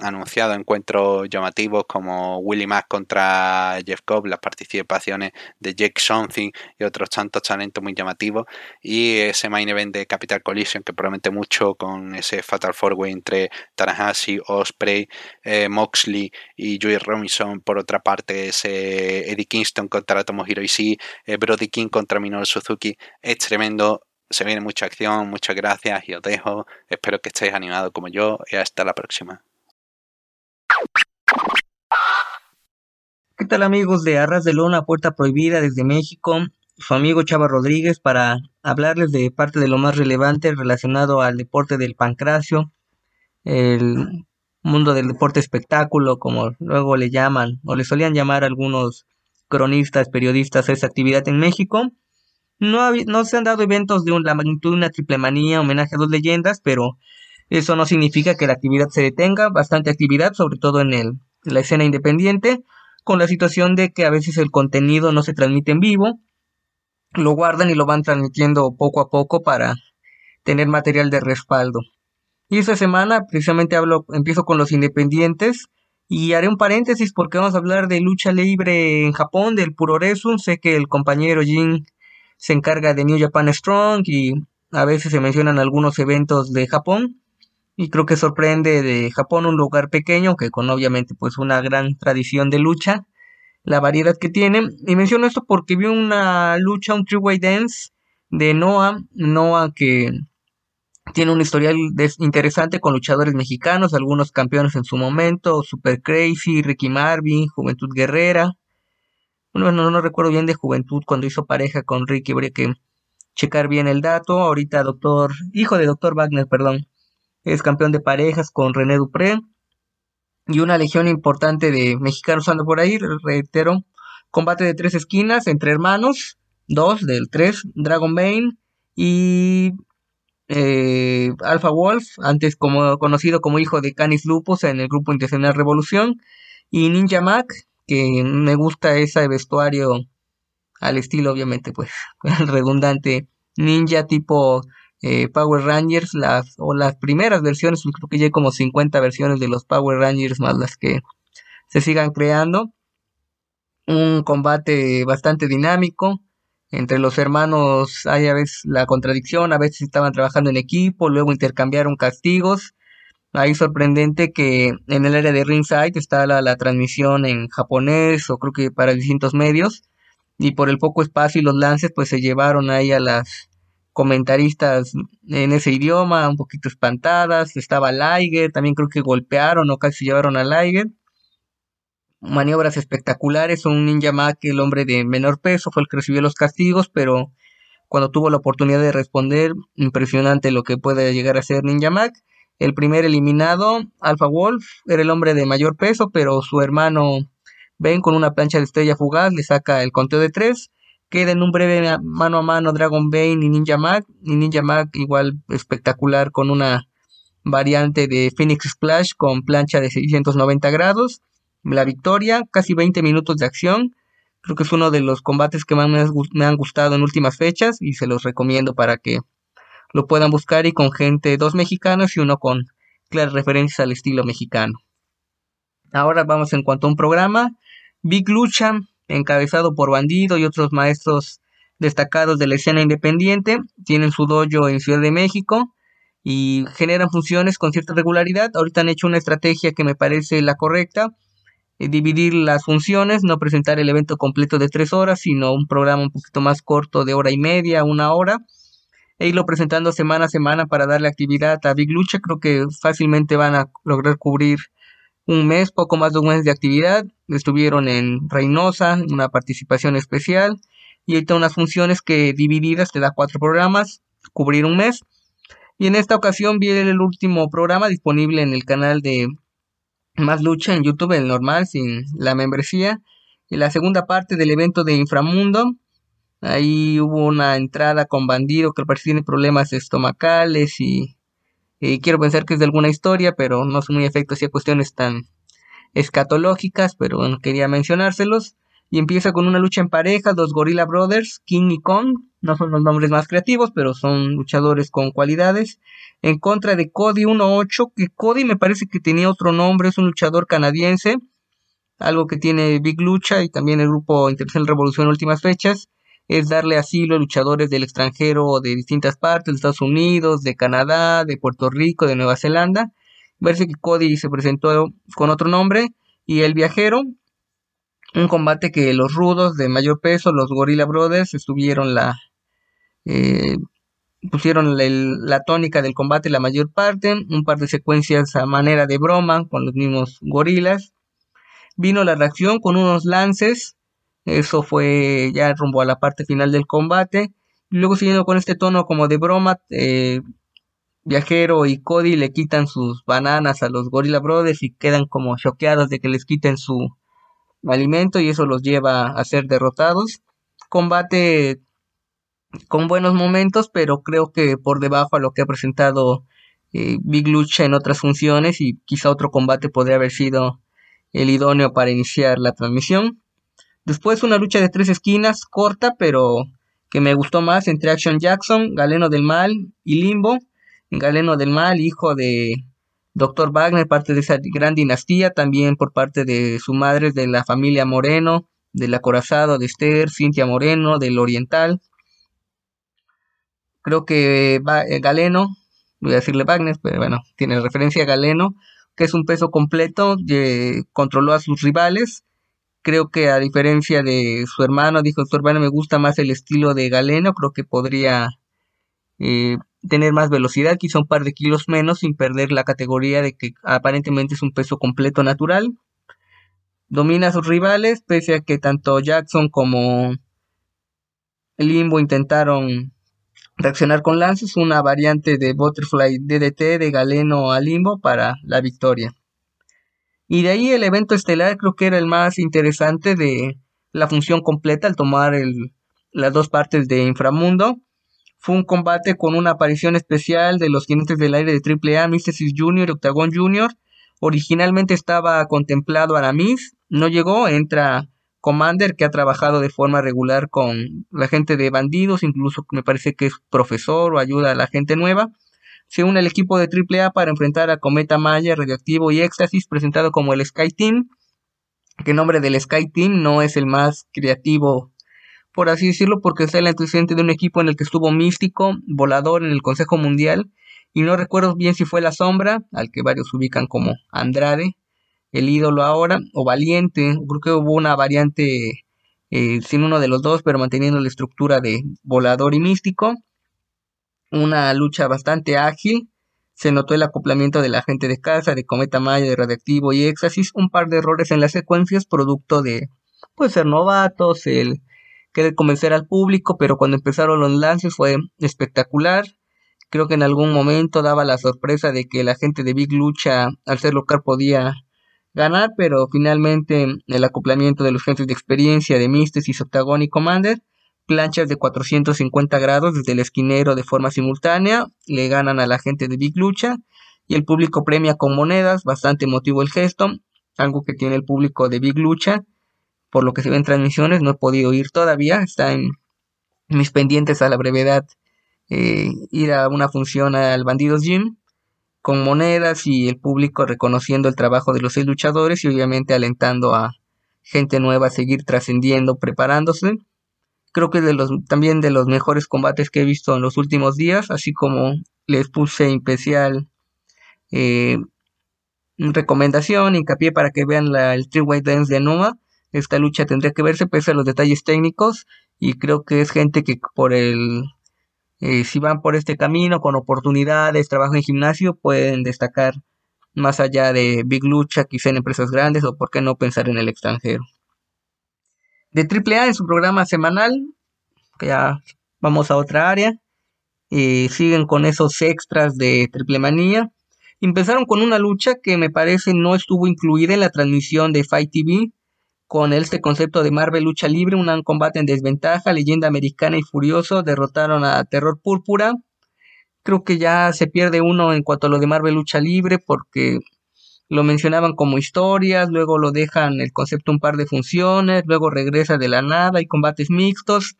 anunciado encuentros llamativos como Willie Mack contra Jeff Cobb, las participaciones de Jake Something y otros tantos talentos muy llamativos. Y ese main event de Capital Collision que promete mucho con ese Fatal Four Way entre Tanahashi, Osprey, eh, Moxley y Joey Robinson. Por otra parte, ese Eddie Kingston contra Tomohiro Ishii, eh, Brody King contra Minoru Suzuki. Es tremendo. Se viene mucha acción, muchas gracias y os dejo. Espero que estéis animados como yo y hasta la próxima. ¿Qué tal amigos de Arras de Lona, Puerta Prohibida desde México? Su amigo Chava Rodríguez para hablarles de parte de lo más relevante relacionado al deporte del pancracio, el mundo del deporte espectáculo, como luego le llaman, o le solían llamar algunos cronistas, periodistas a esa actividad en México. No, no se han dado eventos de la magnitud de una triple manía, homenaje a dos leyendas, pero eso no significa que la actividad se detenga, bastante actividad, sobre todo en, el, la escena independiente, con la situación de que a veces el contenido no se transmite en vivo, lo guardan y lo van transmitiendo poco a poco para tener material de respaldo. Y esta semana precisamente hablo, empiezo con los independientes y haré un paréntesis porque vamos a hablar de lucha libre en Japón, del Puroresu. Sé que el compañero Jin se encarga de New Japan Strong y a veces se mencionan algunos eventos de Japón. Y creo que sorprende de Japón un lugar pequeño, que con obviamente pues una gran tradición de lucha la variedad que tiene. Y menciono esto porque vi una lucha, un three-way dance de Noah. Noah que tiene un historial interesante con luchadores mexicanos, algunos campeones en su momento, Super Crazy, Ricky Marvin, Juventud Guerrera. Bueno, no, no recuerdo bien de Juventud cuando hizo pareja con Ricky, habría que checar bien el dato. Ahorita doctor, hijo de doctor Wagner, perdón, es campeón de parejas con René Dupré y una legión importante de mexicanos anda por ahí, reitero, combate de tres esquinas entre hermanos, dos del tres, Dragon Bane y eh, Alpha Wolf, antes como, conocido como hijo de Canis Lupus en el grupo Intencional Revolución, y Ninja Mac, que me gusta ese vestuario al estilo, obviamente, pues, (laughs) redundante, ninja tipo eh, Power Rangers, las, o las primeras versiones, creo que ya hay como 50 versiones de los Power Rangers más las que se sigan creando. Un combate bastante dinámico. Entre los hermanos hay a veces la contradicción, a veces estaban trabajando en equipo, luego intercambiaron castigos. Ahí sorprendente que en el área de ringside está la, la transmisión en japonés o creo que para distintos medios. Y por el poco espacio y los lances pues se llevaron ahí a las comentaristas en ese idioma, un poquito espantadas. Estaba Liger, también creo que golpearon o casi llevaron a Liger. Maniobras espectaculares, un Ninja Mac, el hombre de menor peso, fue el que recibió los castigos, pero cuando tuvo la oportunidad de responder, impresionante lo que puede llegar a ser Ninja Mac. El primer eliminado, Alpha Wolf, era el hombre de mayor peso, pero su hermano Ben con una plancha de estrella fugaz le saca el conteo de tres Queda en un breve mano a mano Dragon Bane y Ninja Mag. Y Ninja Mag igual espectacular con una variante de Phoenix Splash con plancha de 690 grados. La victoria, casi 20 minutos de acción. Creo que es uno de los combates que más me han gustado en últimas fechas y se los recomiendo para que lo puedan buscar y con gente, dos mexicanos y uno con claras referencias al estilo mexicano. Ahora vamos en cuanto a un programa. Big Lucha, encabezado por Bandido y otros maestros destacados de la escena independiente, tienen su dojo en Ciudad de México y generan funciones con cierta regularidad. Ahorita han hecho una estrategia que me parece la correcta, eh, dividir las funciones, no presentar el evento completo de tres horas, sino un programa un poquito más corto de hora y media, una hora, e irlo presentando semana a semana para darle actividad a Big Lucha. Creo que fácilmente van a lograr cubrir un mes, poco más de un mes de actividad. Estuvieron en Reynosa, una participación especial. Y ahorita unas funciones que divididas te da cuatro programas, cubrir un mes. Y en esta ocasión vi el último programa disponible en el canal de Más Lucha en YouTube, el normal, sin la membresía. Y la segunda parte del evento de Inframundo. Ahí hubo una entrada con bandido que parece tiene problemas estomacales y Y quiero pensar que es de alguna historia, pero no son muy efectos hacia cuestiones tan escatológicas, pero bueno, quería mencionárselos. Y empieza con una lucha en pareja, dos Gorilla Brothers, King y Kong, no son los nombres más creativos, pero son luchadores con cualidades, en contra de Cody 1-8, que Cody me parece que tenía otro nombre, es un luchador canadiense, algo que tiene Big Lucha y también el grupo Internacional Revolución últimas fechas, es darle asilo a luchadores del extranjero de distintas partes, de Estados Unidos, de Canadá, de Puerto Rico, de Nueva Zelanda. Parece que Cody se presentó con otro nombre y el viajero, un combate que los rudos de mayor peso, los Gorilla Brothers, estuvieron la eh, pusieron la tónica del combate la mayor parte, un par de secuencias a manera de broma con los mismos gorilas. Vino la reacción con unos lances, eso fue ya rumbo a la parte final del combate. Luego siguiendo con este tono como de broma, eh, Viajero y Cody le quitan sus bananas a los Gorilla Brothers y quedan como choqueados de que les quiten su alimento y eso los lleva a ser derrotados. Combate con buenos momentos, pero creo que por debajo a lo que ha presentado eh, Big Lucha en otras funciones y quizá otro combate podría haber sido el idóneo para iniciar la transmisión. Después una lucha de tres esquinas, corta, pero que me gustó más entre Action Jackson, Galeno del Mal y Limbo. Galeno del Mal, hijo de Dr. Wagner, parte de esa gran dinastía, también por parte de su madre, de la familia Moreno, del acorazado de Esther, Cintia Moreno, del Oriental. Creo que eh, Galeno, voy a decirle Wagner, pero bueno, tiene referencia a Galeno, que es un peso completo, controló a sus rivales. Creo que a diferencia de su hermano, dijo su hermano, me gusta más el estilo de Galeno, creo que podría eh, tener más velocidad, quizá un par de kilos menos, sin perder la categoría de que aparentemente es un peso completo natural. Domina a sus rivales, pese a que tanto Jackson como Limbo intentaron reaccionar con lances, una variante de Butterfly DDT de Galeno a Limbo para la victoria. Y de ahí el evento estelar creo que era el más interesante de la función completa al tomar las dos partes de Inframundo. Fue un combate con una aparición especial de los jinetes del aire de AAA, Mysticis Jr. y Octagon Jr. Originalmente estaba contemplado Aramis, no llegó, entra Commander que ha trabajado de forma regular con la gente de bandidos, incluso me parece que es profesor o ayuda a la gente nueva. Se une al equipo de AAA para enfrentar a Cometa Maya, Radioactivo y Éxtasis, presentado como el Sky Team. Que nombre del Sky Team no es el más creativo, por así decirlo, porque es el antecedente de un equipo en el que estuvo Místico, Volador en el Consejo Mundial, y no recuerdo bien si fue La Sombra, al que varios ubican como Andrade, el ídolo ahora, o valiente, creo que hubo una variante eh, sin uno de los dos, pero manteniendo la estructura de volador y místico. Una lucha bastante ágil. Se notó el acoplamiento de la gente de casa, de Cometa Maya, de Radioactivo y Éxtasis. Un par de errores en las secuencias, producto de pues ser novatos, el querer convencer al público, pero cuando empezaron los lances fue espectacular. Creo que en algún momento daba la sorpresa de que la gente de Big Lucha, al ser local, podía ganar, pero finalmente el acoplamiento de los jefes de experiencia de Mysticis, Octagon y Commander, planchas de 450 grados desde el esquinero de forma simultánea, le ganan a la gente de Big Lucha y el público premia con monedas, bastante emotivo el gesto, algo que tiene el público de Big Lucha, por lo que se ven transmisiones, no he podido ir todavía, está en mis pendientes a la brevedad eh, ir a una función al Bandidos Gym con monedas y el público reconociendo el trabajo de los seis luchadores y obviamente alentando a gente nueva a seguir trascendiendo, preparándose. Creo que de los, también de los mejores combates que he visto en los últimos días, así como les puse especial eh, recomendación, hincapié para que vean la, el Three White Dance de Noma. Esta lucha tendría que verse pese a los detalles técnicos y creo que es gente que por el eh, si van por este camino con oportunidades, trabajo en gimnasio, pueden destacar más allá de Big Lucha, quizá en empresas grandes o por qué no pensar en el extranjero. De AAA en su programa semanal, ya vamos a otra área, eh, siguen con esos extras de Triple Manía. Empezaron con una lucha que me parece no estuvo incluida en la transmisión de Fight TV, con este concepto de Marvel lucha libre, un combate en desventaja, leyenda americana y furioso, derrotaron a Terror Púrpura. Creo que ya se pierde uno en cuanto a lo de Marvel Lucha Libre porque lo mencionaban como historias, luego lo dejan el concepto un par de funciones, luego regresa de la nada y combates mixtos.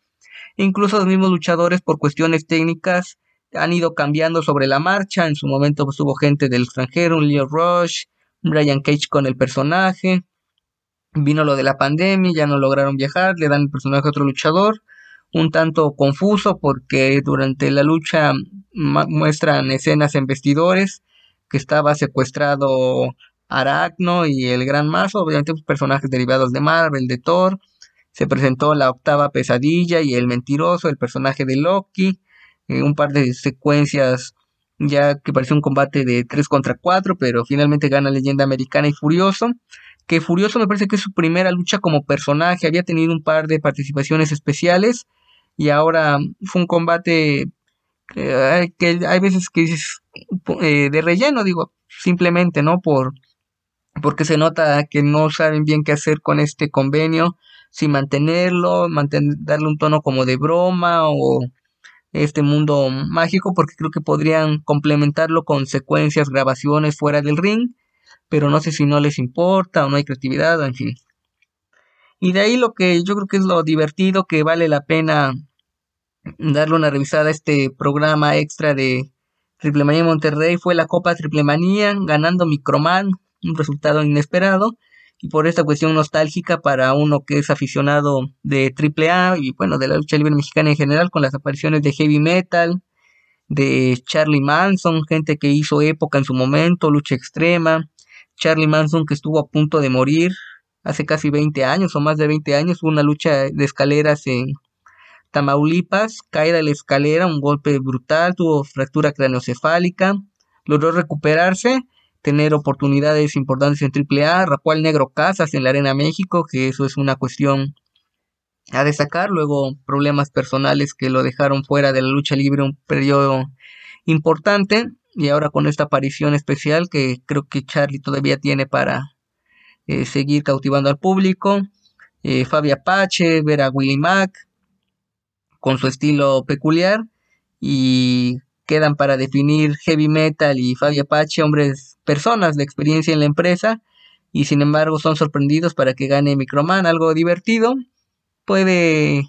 Incluso los mismos luchadores por cuestiones técnicas han ido cambiando sobre la marcha. En su momento pues, hubo gente del extranjero, un Leo Rush, Brian Cage con el personaje. Vino lo de la pandemia, ya no lograron viajar, le dan el personaje a otro luchador. Un tanto confuso porque durante la lucha muestran escenas en vestidores que estaba secuestrado Aracno y el Gran Mazo, obviamente pues, personajes derivados de Marvel, de Thor. Se presentó la octava pesadilla y el mentiroso, el personaje de Loki. Eh, un par de secuencias ya que pareció un combate de 3 contra 4, pero finalmente gana Leyenda Americana y Furioso. Que Furioso me parece que es su primera lucha como personaje, había tenido un par de participaciones especiales y ahora fue un combate que hay veces que dices eh, de relleno, digo, simplemente, ¿no? Por, porque se nota que no saben bien qué hacer con este convenio, si mantenerlo, darle un tono como de broma o este mundo mágico, porque creo que podrían complementarlo con secuencias, grabaciones fuera del ring, pero no sé si no les importa o no hay creatividad, en fin. Y de ahí lo que yo creo que es lo divertido, que vale la pena darle una revisada a este programa extra de Triple Manía Monterrey. Fue la Copa Triple Manía, ganando Microman, un resultado inesperado, y por esta cuestión nostálgica para uno que es aficionado de AAA y bueno, de la lucha libre mexicana en general, con las apariciones de Heavy Metal, de Charlie Manson, gente que hizo época en su momento, lucha extrema, Charlie Manson que estuvo a punto de morir hace casi 20 años o más de 20 años, una lucha de escaleras en Tamaulipas, caída de la escalera, un golpe brutal, tuvo fractura craneocefálica, logró recuperarse, tener oportunidades importantes en AAA, rapó negro Casas en la Arena México, que eso es una cuestión a destacar, luego problemas personales que lo dejaron fuera de la lucha libre un periodo importante, y ahora con esta aparición especial que creo que Charlie todavía tiene para eh, seguir cautivando al público, eh, Fabi Apache, ver a Willy Mack, con su estilo peculiar y quedan para definir heavy metal y Fabi Apache, hombres, personas de experiencia en la empresa y sin embargo son sorprendidos para que gane Microman, algo divertido. Puede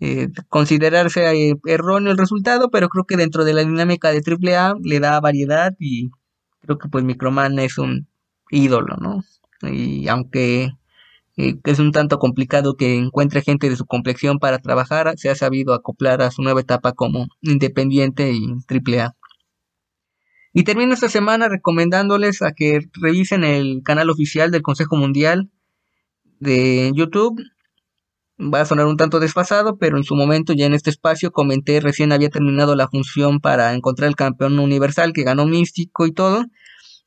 eh, considerarse eh, erróneo el resultado, pero creo que dentro de la dinámica de AAA le da variedad y creo que pues Microman es un ídolo, ¿no? Y aunque que es un tanto complicado que encuentre gente de su complexión para trabajar, se ha sabido acoplar a su nueva etapa como independiente y triple A. Y termino esta semana recomendándoles a que revisen el canal oficial del Consejo Mundial de YouTube. Va a sonar un tanto desfasado, pero en su momento ya en este espacio comenté recién había terminado la función para encontrar el campeón universal que ganó Místico y todo.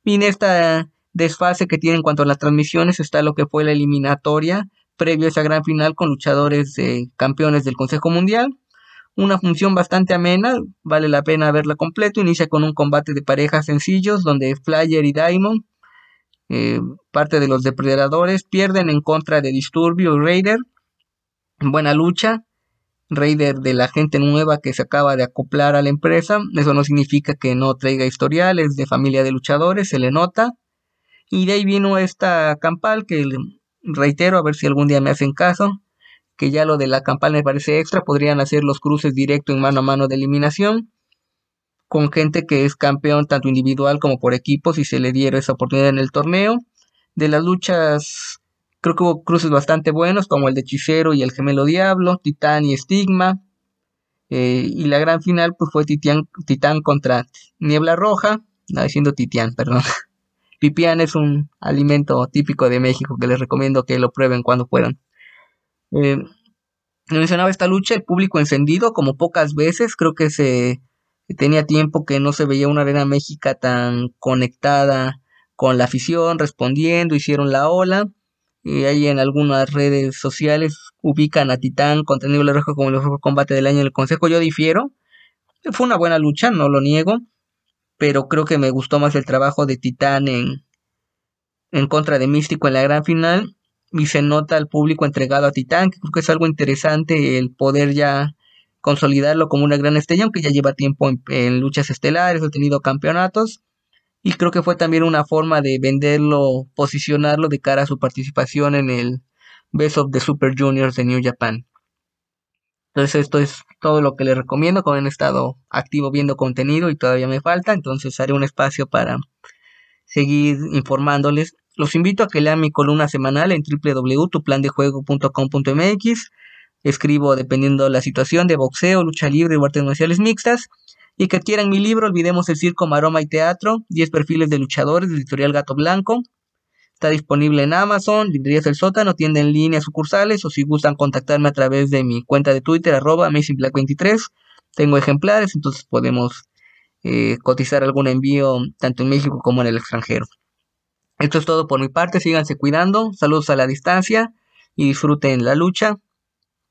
Y en esta desfase que tiene en cuanto a las transmisiones está lo que fue la eliminatoria previo a esa gran final con luchadores campeones del Consejo Mundial. Una función bastante amena, vale la pena verla completo. Inicia con un combate de parejas sencillos donde Flyer y Diamond, eh, parte de los depredadores, pierden en contra de Disturbio y Raider. Buena lucha. Raider de la gente nueva que se acaba de acoplar a la empresa. Eso no significa que no traiga historiales de familia de luchadores, se le nota. Y de ahí vino esta campal que reitero, a ver si algún día me hacen caso, que ya lo de la campal me parece extra, podrían hacer los cruces directo en mano a mano de eliminación, con gente que es campeón tanto individual como por equipo, si se le diera esa oportunidad en el torneo. De las luchas, creo que hubo cruces bastante buenos, como el de Hechicero y el Gemelo Diablo, Titán y Estigma. Eh, y la gran final pues fue Titán, Titán contra Niebla Roja, no, diciendo Titián, perdón. (laughs) Pipián es un alimento típico de México que les recomiendo que lo prueben cuando puedan. Eh, mencionaba esta lucha, el público encendido como pocas veces, creo que se tenía tiempo que no se veía una arena México tan conectada con la afición, respondiendo, hicieron la ola. Y ahí en algunas redes sociales ubican a Titán contra Niebla Roja como el mejor combate del año en el Consejo. Yo difiero. Fue una buena lucha, no lo niego pero creo que me gustó más el trabajo de Titán en, en contra de Místico en la gran final y se nota al público entregado a Titán, que creo que es algo interesante el poder ya consolidarlo como una gran estrella, aunque ya lleva tiempo en, luchas estelares, ha tenido campeonatos. Y creo que fue también una forma de venderlo, posicionarlo de cara a su participación en el Best of the Super Juniors de New Japan. Entonces esto es todo lo que les recomiendo, como han estado activo viendo contenido y todavía me falta, entonces haré un espacio para seguir informándoles. Los invito a que lean mi columna semanal en www.tuplandejuego.com.mx. Escribo dependiendo de la situación de boxeo, lucha libre o artes marciales mixtas. Y que quieran mi libro Olvidemos el Circo, Maroma y Teatro, 10 perfiles de luchadores, editorial Gato Blanco. Está disponible en Amazon, Librerías del Sótano, tienda en línea, sucursales, o si gustan contactarme a través de mi cuenta de Twitter, arroba AmazingBlack23. Tengo ejemplares, entonces podemos eh, cotizar algún envío tanto en México como en el extranjero. Esto es todo por mi parte, síganse cuidando, saludos a la distancia y disfruten la lucha.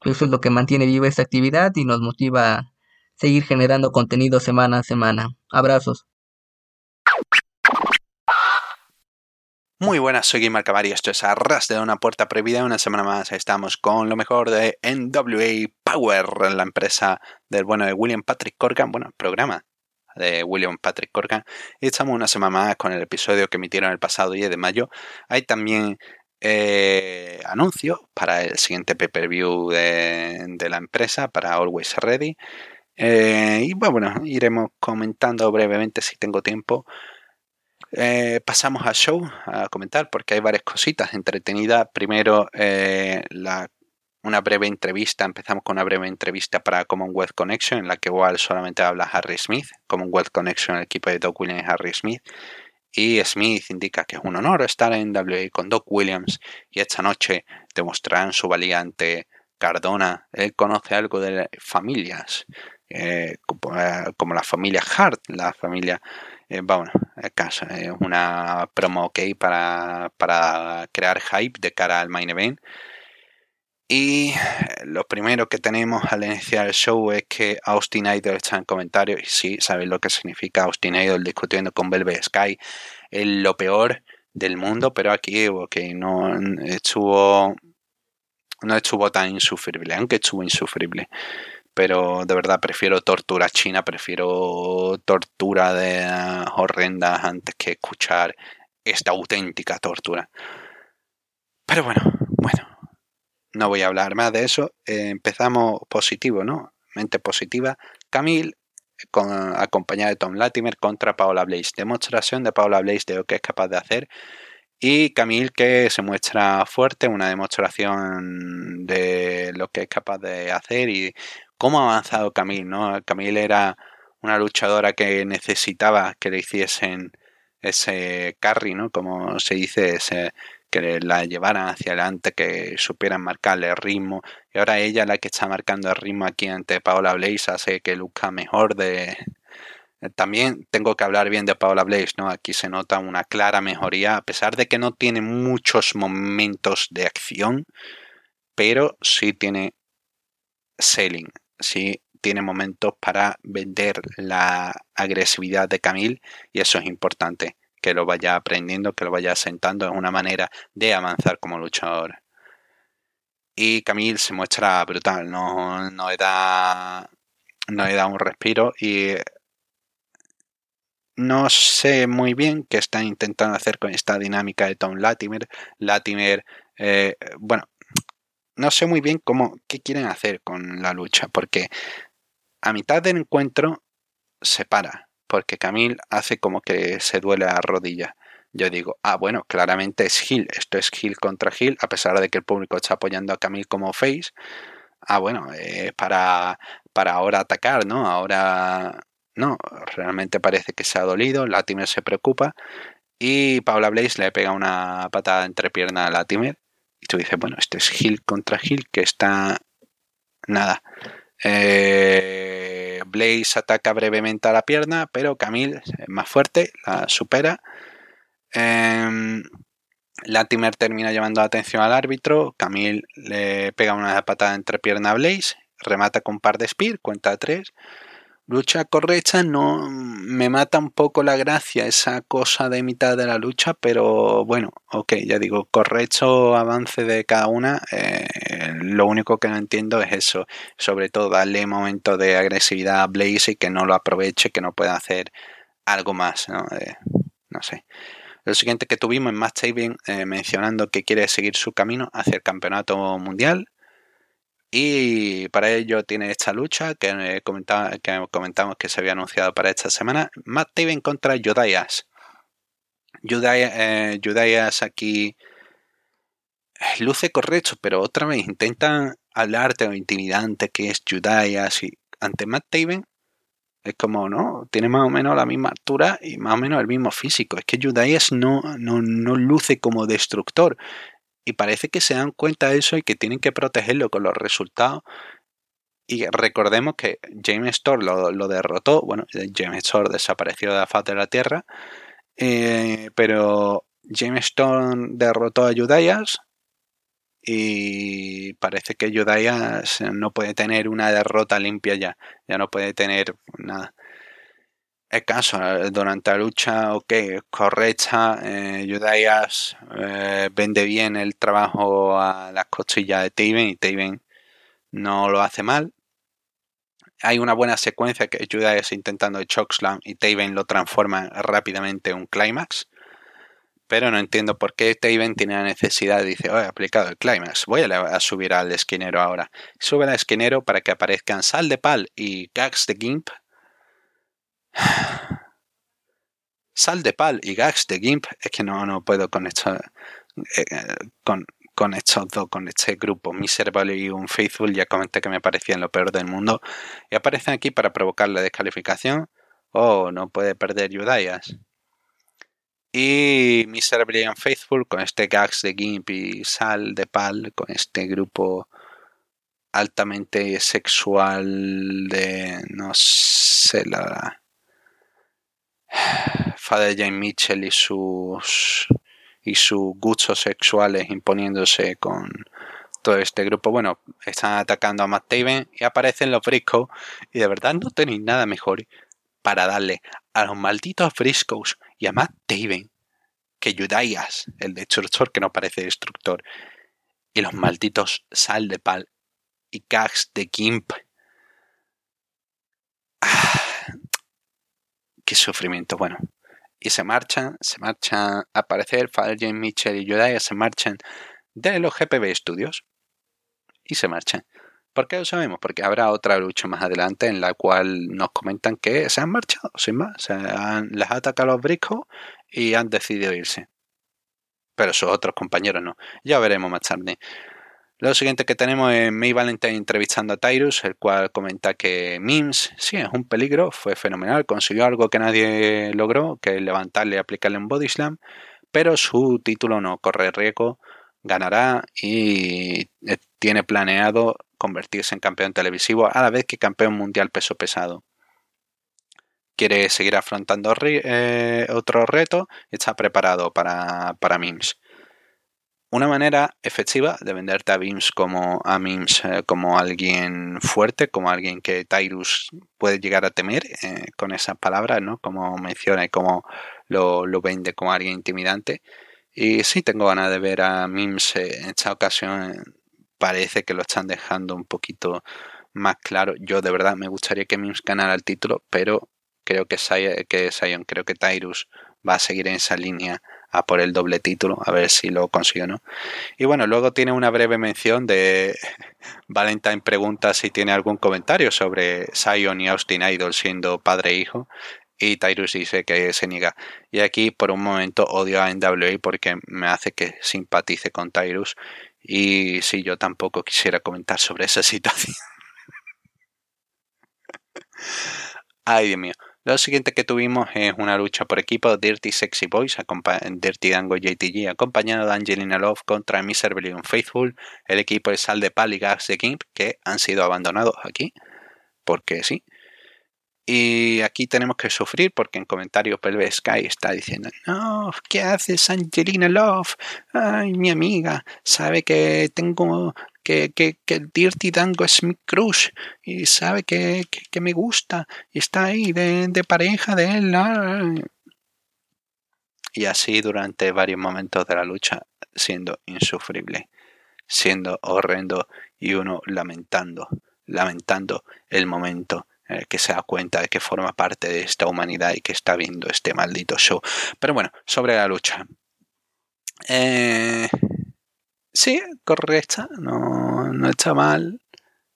Eso es lo que mantiene viva esta actividad y nos motiva a seguir generando contenido semana a semana. Abrazos. Muy buenas, soy Guimar Cavari, esto es Arras de una puerta prohibida. Una semana más estamos con lo mejor de NWA Power, la empresa del bueno de William Patrick Corgan, bueno, programa de William Patrick Corgan. Y estamos una semana más con el episodio que emitieron el pasado 10 de mayo. Hay también eh, anuncios para el siguiente pay-per-view de, la empresa, para Always Ready. Eh, y bueno, iremos comentando brevemente si tengo tiempo eh, pasamos al show a comentar porque hay varias cositas entretenidas. Primero, eh, una breve entrevista. Empezamos con una breve entrevista para Commonwealth Connection, en la que igual solamente habla Harry Smith. Commonwealth Connection, el equipo de Doc Williams, Harry Smith. Y Smith indica que es un honor estar en WA con Doc Williams y esta noche demostrarán su valía ante Cardona. Él conoce algo de familias, eh, como, la familia Hart, la familia eh, bueno, es una promo ok para, para crear hype de cara al main event. Y lo primero que tenemos al iniciar el show es que Austin Idol está en comentarios. Y sí, sabéis lo que significa Austin Idol discutiendo con Velvet Sky. Es lo peor del mundo, pero aquí okay, no estuvo no estuvo tan insufrible, aunque estuvo insufrible pero de verdad prefiero tortura china, prefiero tortura de horrendas antes que escuchar esta auténtica tortura. Pero bueno, bueno, no voy a hablar más de eso. Eh, empezamos positivo, ¿no? Mente positiva. Camille, con, acompañada de Tom Latimer contra Paola Blaze. Demostración de Paola Blaze de lo que es capaz de hacer. Y Camille que se muestra fuerte, una demostración de lo que es capaz de hacer y cómo ha avanzado Camille, ¿no? Camille era una luchadora que necesitaba que le hiciesen ese carry, ¿no? Como se dice, que la llevaran hacia adelante, que supieran marcarle el ritmo. Y ahora ella la que está marcando el ritmo aquí ante Paola Blaze hace que luzca mejor. También tengo que hablar bien de Paola Blaze, ¿no? Aquí se nota una clara mejoría, a pesar de que no tiene muchos momentos de acción, pero sí tiene selling sí tiene momentos para vender la agresividad de Camille y eso es importante, que lo vaya aprendiendo, que lo vaya asentando, es una manera de avanzar como luchador. Y Camille se muestra brutal, no, no le da no le da un respiro y no sé muy bien qué están intentando hacer con esta dinámica de Tom Latimer. Latimer, eh, bueno, no sé muy bien cómo, qué quieren hacer con la lucha, porque a mitad del encuentro se para, porque Camille hace como que se duele la rodilla. Yo digo, ah, bueno, claramente es Hill, esto es Hill contra Hill, a pesar de que el público está apoyando a Camille como face. Ah, bueno, eh, para, para ahora atacar, ¿no? Ahora no, realmente parece que se ha dolido, Latimer se preocupa y Paula Blaze le pega una patada entre pierna a Latimer y tú dices, bueno, este es Hill contra Hill, que está. Nada. Eh, Blaze ataca brevemente a la pierna, pero Camille más fuerte, la supera. Eh, Latimer termina llamando la atención al árbitro. Camille le pega una patada entre pierna a Blaze, remata con un par de speed, cuenta tres. Lucha correcta no me mata un poco la gracia esa cosa de mitad de la lucha, pero bueno, ok, ya digo, correcto avance de cada una. Eh, lo único que no entiendo es eso, sobre todo darle momento de agresividad a Blaze y que no lo aproveche, que no pueda hacer algo más, ¿no? Eh, no sé. Lo siguiente que tuvimos en Matt Taven eh, mencionando que quiere seguir su camino hacia el campeonato mundial y para ello tiene esta lucha que, comentaba, que comentamos que se había anunciado para esta semana. Matt Taven contra Judaias. Judaias, eh, aquí eh, luce correcto, pero otra vez intentan hablarte o intimidante que es Judaias y ante Matt Taven es como, ¿no? Tiene más o menos la misma altura y más o menos el mismo físico. Es que Judaias no, no, no luce como destructor. Y parece que se dan cuenta de eso y que tienen que protegerlo con los resultados. Y recordemos que James Storm lo, derrotó. Bueno, James Storm desapareció de la faz de la Tierra. Eh, pero James Storm derrotó a Judaias. Y parece que Judaias no puede tener una derrota limpia ya. Ya no puede tener nada caso, eh, durante la lucha, ok, correcta, eh, eh, vende bien el trabajo a las costillas de Taven y Taven no lo hace mal. Hay una buena secuencia que Judaias intentando el chokeslam y Taven lo transforma rápidamente en un climax. Pero no entiendo por qué Taven tiene la necesidad, dice, oh, he aplicado el climax, voy a, subir al esquinero ahora. Sube al esquinero para que aparezcan Sal de Pal y Gags de Gimp Sal de Pal y Gags de Gimp, es que no, no puedo con esto, eh, con, con estos dos, con este grupo, Miserable y Unfaithful, ya comenté que me parecían lo peor del mundo, y aparecen aquí para provocar la descalificación. Oh, no puede perder Judaias. Y Miserable y Unfaithful con este Gags de Gimp y Sal de Pal, con este grupo altamente sexual de no sé la Father James Mitchell y sus y sus gustos sexuales imponiéndose con todo este grupo. Bueno, están atacando a Matt Taven y aparecen los Briscoe y de verdad no tenéis nada mejor para darle a los malditos Briscoes y a Matt Taven que Judaias, el destructor que no parece destructor, y los malditos Sal de Pal y Gags de Gimp. Qué sufrimiento. Bueno, y se marchan, se marchan a aparecer Father James Mitchell y Judaiah se marchan de los GPB Studios y se marchan. ¿Por qué lo sabemos? Porque habrá otra lucha más adelante en la cual nos comentan que se han marchado, sin más. Se han, les atacan los briscos y han decidido irse. Pero sus otros compañeros no. Ya veremos más tarde. Lo siguiente que tenemos es May Valentine entrevistando a Tyrus, el cual comenta que Mims, sí, es un peligro, fue fenomenal, consiguió algo que nadie logró, que es levantarle y aplicarle un body slam, pero su título no corre riesgo, ganará y eh, tiene planeado convertirse en campeón televisivo a la vez que campeón mundial peso pesado. Quiere seguir afrontando eh, otro reto y está preparado para, para Mims una manera efectiva de venderte a Beams como a Mims eh, como alguien fuerte, como alguien que Tyrus puede llegar a temer eh, con esas palabras, ¿no? Como menciona y como lo, vende como alguien intimidante. Y sí tengo ganas de ver a Mims eh, en esta ocasión. Parece que lo están dejando un poquito más claro. Yo de verdad me gustaría que Mims ganara el título, pero creo que, que Sion, creo que Tyrus va a seguir en esa línea por el doble título, a ver si lo consigo no. Y bueno, luego tiene una breve mención de (laughs) Valentine pregunta si tiene algún comentario sobre Zion y Austin Idol siendo padre e hijo. Y Tyrus dice que se niega. Y aquí por un momento odio a NWA porque me hace que simpatice con Tyrus. Y si yo tampoco quisiera comentar sobre esa (laughs) situación. Ay, Dios mío. Lo siguiente que tuvimos es una lucha por equipo Dirty Sexy Boys, Dirty Dango JTG, acompañado de Angelina Love contra Miserable Faithful, el equipo de Sal de Pal y Gas de King, que han sido abandonados aquí, porque sí. Y aquí tenemos que sufrir porque en comentarios Pelve Sky está diciendo, no, ¿qué haces Angelina Love? Ay, mi amiga, sabe que tengo que, que, que Dirty Dango es mi crush y sabe que, que, me gusta y está ahí de, de pareja de él. ah. Y así durante varios momentos de la lucha, siendo insufrible, siendo horrendo y uno lamentando, lamentando el momento en el que se da cuenta de que forma parte de esta humanidad y que está viendo este maldito show. Pero bueno, sobre la lucha. Eh, sí, correcta, no, no está mal.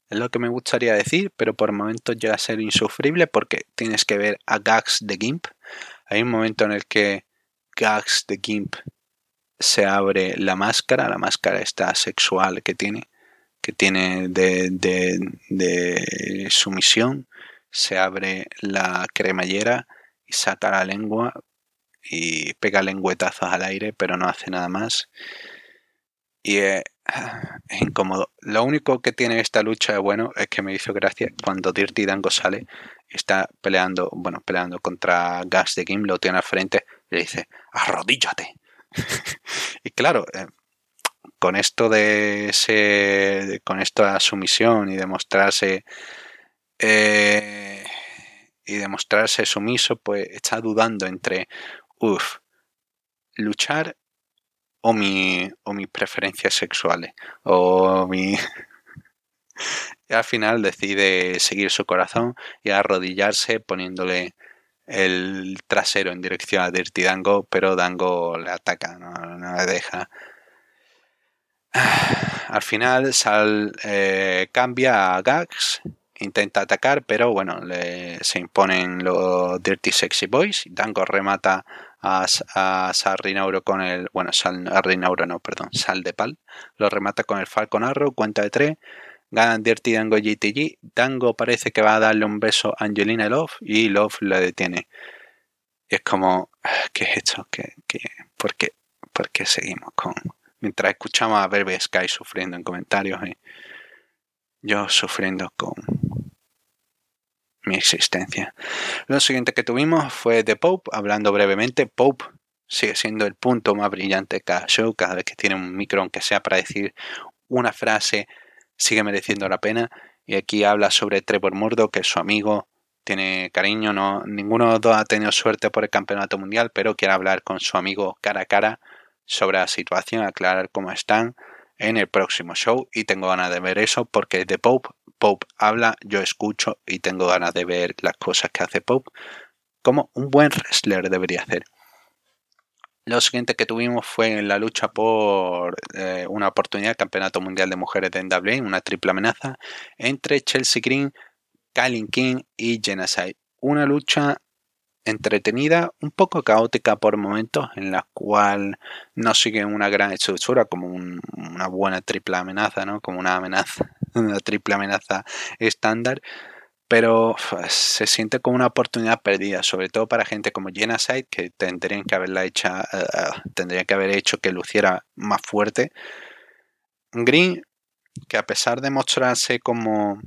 Es lo que me gustaría decir, pero por momentos llega a ser insufrible porque tienes que ver a Gags de Gimp. Hay un momento en el que Gags de Gimp se abre la máscara, la máscara esta sexual que tiene, que tiene de, de, de sumisión, se abre la cremallera y saca la lengua y pega lengüetazos al aire, pero no hace nada más. Y es, (sighs) es incómodo. Lo único que tiene esta lucha bueno es que me hizo gracia cuando Dirty Dango sale está peleando, bueno, peleando contra Gas de Kim, lo tiene al frente, le dice, arrodíllate. (laughs) y claro, eh, con esto de ese, con esta sumisión y demostrarse eh, y demostrarse sumiso, pues está dudando entre, uff, luchar o mi o mis preferencias sexuales o mi y (laughs) al final decide seguir su corazón y arrodillarse poniéndole el trasero en dirección a Dirty Dango, pero Dango le ataca, no, no le deja. (sighs) Al final Sal eh, cambia a Gags, intenta atacar, pero bueno, le, se imponen los Dirty Sexy Boys. Dango remata a, a Sal Rinauro con el. Bueno, Sal a Rinauro no, perdón, Sal de Pal. Lo remata con el Falcon Arrow, cuenta de tres. Ganan Dirty Dango GTG. Dango parece que va a darle un beso a Angelina Love y Love le detiene. Y es como, ¿qué es esto? ¿Qué, qué, por, qué, ¿Por qué seguimos con.? Mientras escuchamos a Verbe Sky sufriendo en comentarios y yo sufriendo con mi existencia. Lo siguiente que tuvimos fue The Pope, hablando brevemente. Pope sigue siendo el punto más brillante de cada show, cada vez que tiene un micro, aunque sea para decir una frase, sigue mereciendo la pena. Y aquí habla sobre Trevor Murdoch, que es su amigo, tiene cariño, no, ninguno de los dos ha tenido suerte por el campeonato mundial, pero quiere hablar con su amigo cara a cara sobre la situación, aclarar cómo están en el próximo show y tengo ganas de ver eso porque de Pope, Pope habla, yo escucho y tengo ganas de ver las cosas que hace Pope como un buen wrestler debería hacer. Lo siguiente que tuvimos fue la lucha por eh, una oportunidad, Campeonato Mundial de Mujeres de NWA, una triple amenaza entre Chelsea Green, Kylie King y Genocide. Una lucha entretenida, un poco caótica por momentos, en la cual no sigue una gran estructura como un, una buena triple amenaza, ¿no? Como una amenaza, (laughs) una triple amenaza estándar, pero se siente como una oportunidad perdida, sobre todo para gente como Genocide, que tendrían que haberla hecha, uh, tendrían que haber hecho que luciera más fuerte. Green, que a pesar de mostrarse como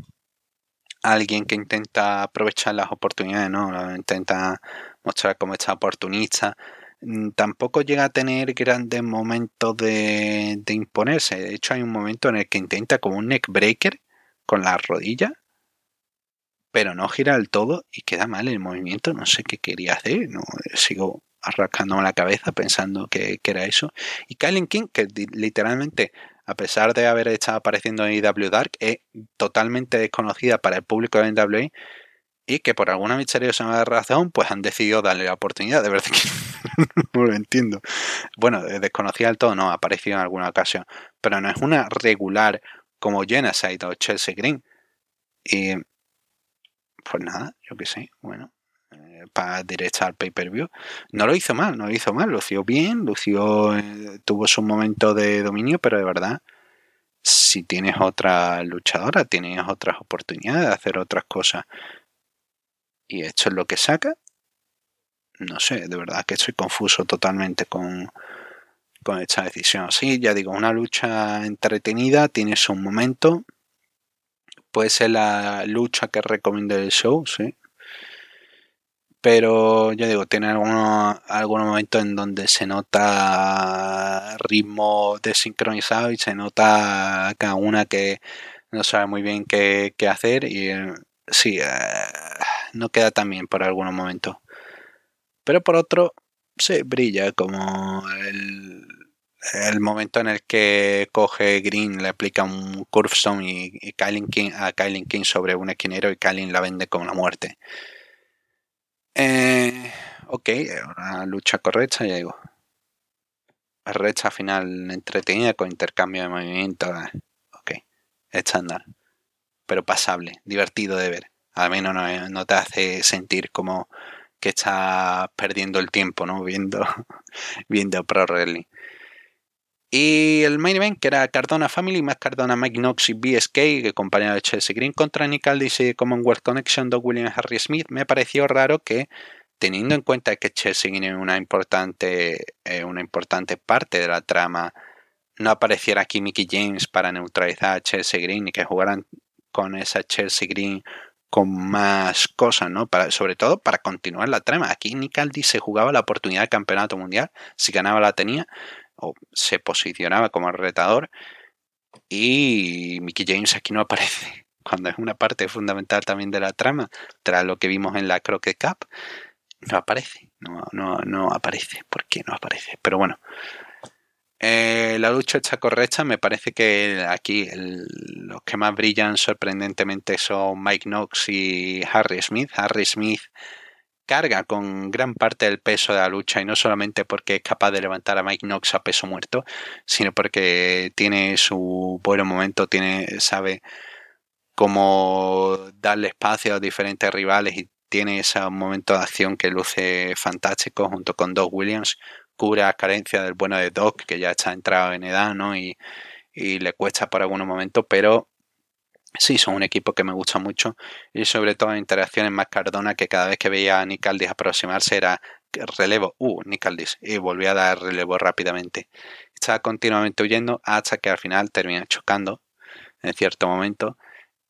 alguien que intenta aprovechar las oportunidades, ¿no? Intenta mostrar cómo está oportunista. Tampoco llega a tener grandes momentos de, imponerse. De hecho, hay un momento en el que intenta como un neck breaker con la rodilla, pero no gira del todo y queda mal el movimiento. No sé qué quería hacer. No, sigo arrancándome la cabeza pensando que, era eso. Y Kylie King, que literalmente a pesar de haber estado apareciendo en IW Dark, es totalmente desconocida para el público de NWA y que por alguna misteriosa razón pues han decidido darle la oportunidad. De verdad que (laughs) no lo entiendo. Bueno, desconocida del todo no, ha aparecido en alguna ocasión, pero no es una regular como Genocide o Chelsea Green. Y pues nada, yo qué sé, bueno, para directa al pay-per-view. No lo hizo mal, no lo hizo mal, lució bien, lució, eh, tuvo su momento de dominio, pero de verdad, si tienes otra luchadora, tienes otras oportunidades de hacer otras cosas. Y esto es lo que saca. No sé, de verdad que estoy confuso totalmente con, con esta decisión. Sí, ya digo, una lucha entretenida, tienes un momento. Puede ser la lucha que recomiende el show, sí pero yo digo, tiene algunos, algunos momentos en donde se nota ritmo desincronizado y se nota cada una que no sabe muy bien qué, qué hacer y eh, sí, eh, no queda tan bien por algunos momentos. Pero por otro, se brilla como el, el momento en el que coge Green, le aplica un Curve Stone y, y King, a Kylie King sobre un esquinero y Kylie la vende con la muerte. Eh, ok, una lucha correcta, ya digo. Recha final entretenida con intercambio de movimientos. Eh, ok, estándar. Pero pasable, divertido de ver. Al menos no, no te hace sentir como que estás perdiendo el tiempo, ¿no? (laughs) Viendo, viendo Pro Wrestling. Y el main event, que era Cardona Family, más Cardona, Mike Knox y BSK, acompañado de Chelsea Green contra Nick Aldis y Commonwealth Connection, Doug Williams, Harry Smith, me pareció raro que, teniendo en cuenta que Chelsea Green es una importante, eh, una importante parte de la trama, no apareciera aquí Mickey James para neutralizar a Chelsea Green y que jugaran con esa Chelsea Green con más cosas, ¿no? Para, sobre todo para continuar la trama. Aquí Nick Aldis se jugaba la oportunidad de campeonato mundial, si ganaba la tenía, o se posicionaba como retador y Mickey James aquí no aparece (laughs) cuando es una parte fundamental también de la trama. Tras lo que vimos en la Crockett Cup no aparece no, no, no aparece. ¿por qué no aparece? pero bueno eh, la lucha está correcta. Me parece que aquí los que más brillan sorprendentemente son Mike Knox y Harry Smith. Harry Smith carga con gran parte del peso de la lucha y no solamente porque es capaz de levantar a Mike Knox a peso muerto, sino porque tiene su buen momento, tiene, sabe cómo darle espacio a diferentes rivales y tiene ese momento de acción que luce fantástico junto con Doc Williams, cubre la carencia del bueno de Doc, que ya está entrado en edad, ¿no? Y, y le cuesta por algunos momentos, pero Sí, son un equipo que me gusta mucho y sobre todo en interacciones más Cardona que cada vez que veía a Nicaldis aproximarse era relevo, uh, Nicaldis, y volvía a dar relevo rápidamente. Estaba continuamente huyendo hasta que al final termina chocando en cierto momento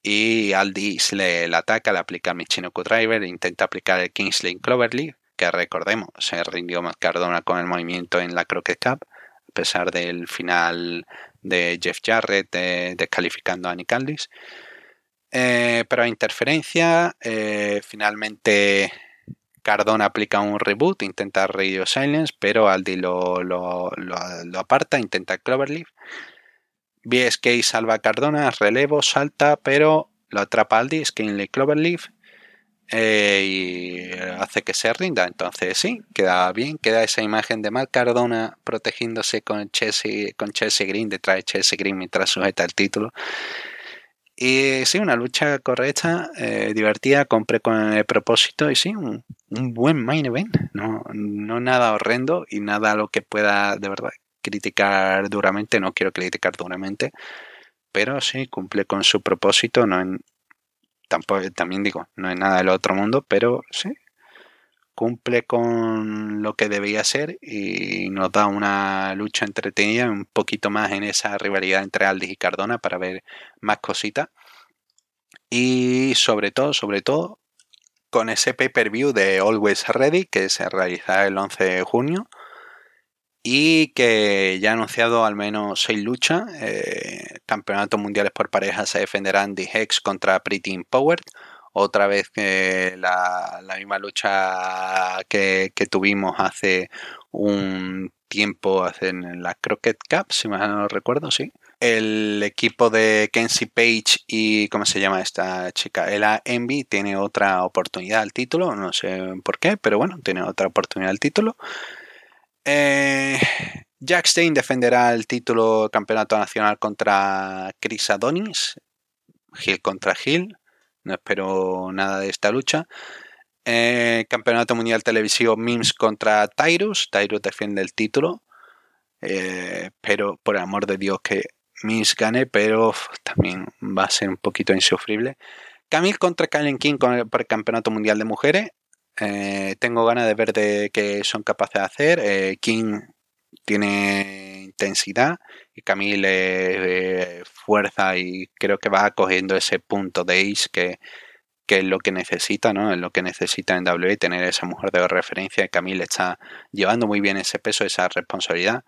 y Aldis le, le ataca, le aplica el Michinoku Driver, intenta aplicar el Kingsley Cloverleaf, que recordemos, se rindió más Cardona con el movimiento en la Crockett Cup, a pesar del final de Jeff Jarrett descalificando a Nick Aldis. Eh, pero a interferencia, eh, finalmente Cardona aplica un reboot, intenta Radio Silence, pero Aldi lo, lo, aparta, intenta Cloverleaf. BSK salva a Cardona, relevo, salta, pero lo atrapa Aldi, Skinley Cloverleaf eh, y hace que se rinda. Entonces sí, queda bien, queda esa imagen de Mark Cardona protegiéndose con Chelsea, con Chelsea Green, detrás de Chelsea Green mientras sujeta el título. Y sí, una lucha correcta, eh, divertida, compré con el propósito y sí, un, buen main event, no, no nada horrendo y nada a lo que pueda de verdad criticar duramente, no quiero criticar duramente, pero sí, cumple con su propósito, no en, también digo, no es nada del otro mundo, pero sí, cumple con lo que debía ser y nos da una lucha entretenida, un poquito más en esa rivalidad entre Aldis y Cardona para ver más cositas. Y sobre todo, sobre todo, con ese pay-per-view de Always Ready que se realizará el 11 de junio y que ya ha anunciado al menos seis luchas. Eh, campeonatos mundiales por pareja se defenderán The Hex contra Pretty Empowered. Otra vez que la, misma lucha que, tuvimos hace un tiempo en la Crockett Cup, si mal no recuerdo, sí. El equipo de Kenzie Page y, ¿cómo se llama esta chica? Ella Envy tiene otra oportunidad al título, no sé por qué, pero bueno, tiene otra oportunidad al título. Eh, Jack Stein defenderá el título campeonato nacional contra Chris Adonis. Hill contra Hill. No espero nada de esta lucha. Eh, campeonato mundial televisivo Mims contra Tyrus. Tyrus defiende el título. Eh, pero por el amor de Dios que Mims gane, pero también va a ser un poquito insufrible. Camille contra Kylen King por el campeonato mundial de mujeres. Eh, tengo ganas de ver de qué son capaces de hacer. Eh, King tiene intensidad y Camille eh, fuerza y creo que va cogiendo ese punto de ace que, es lo que necesita, ¿no? Es lo que necesita en WWE tener esa mujer de referencia. Camille está llevando muy bien ese peso, esa responsabilidad.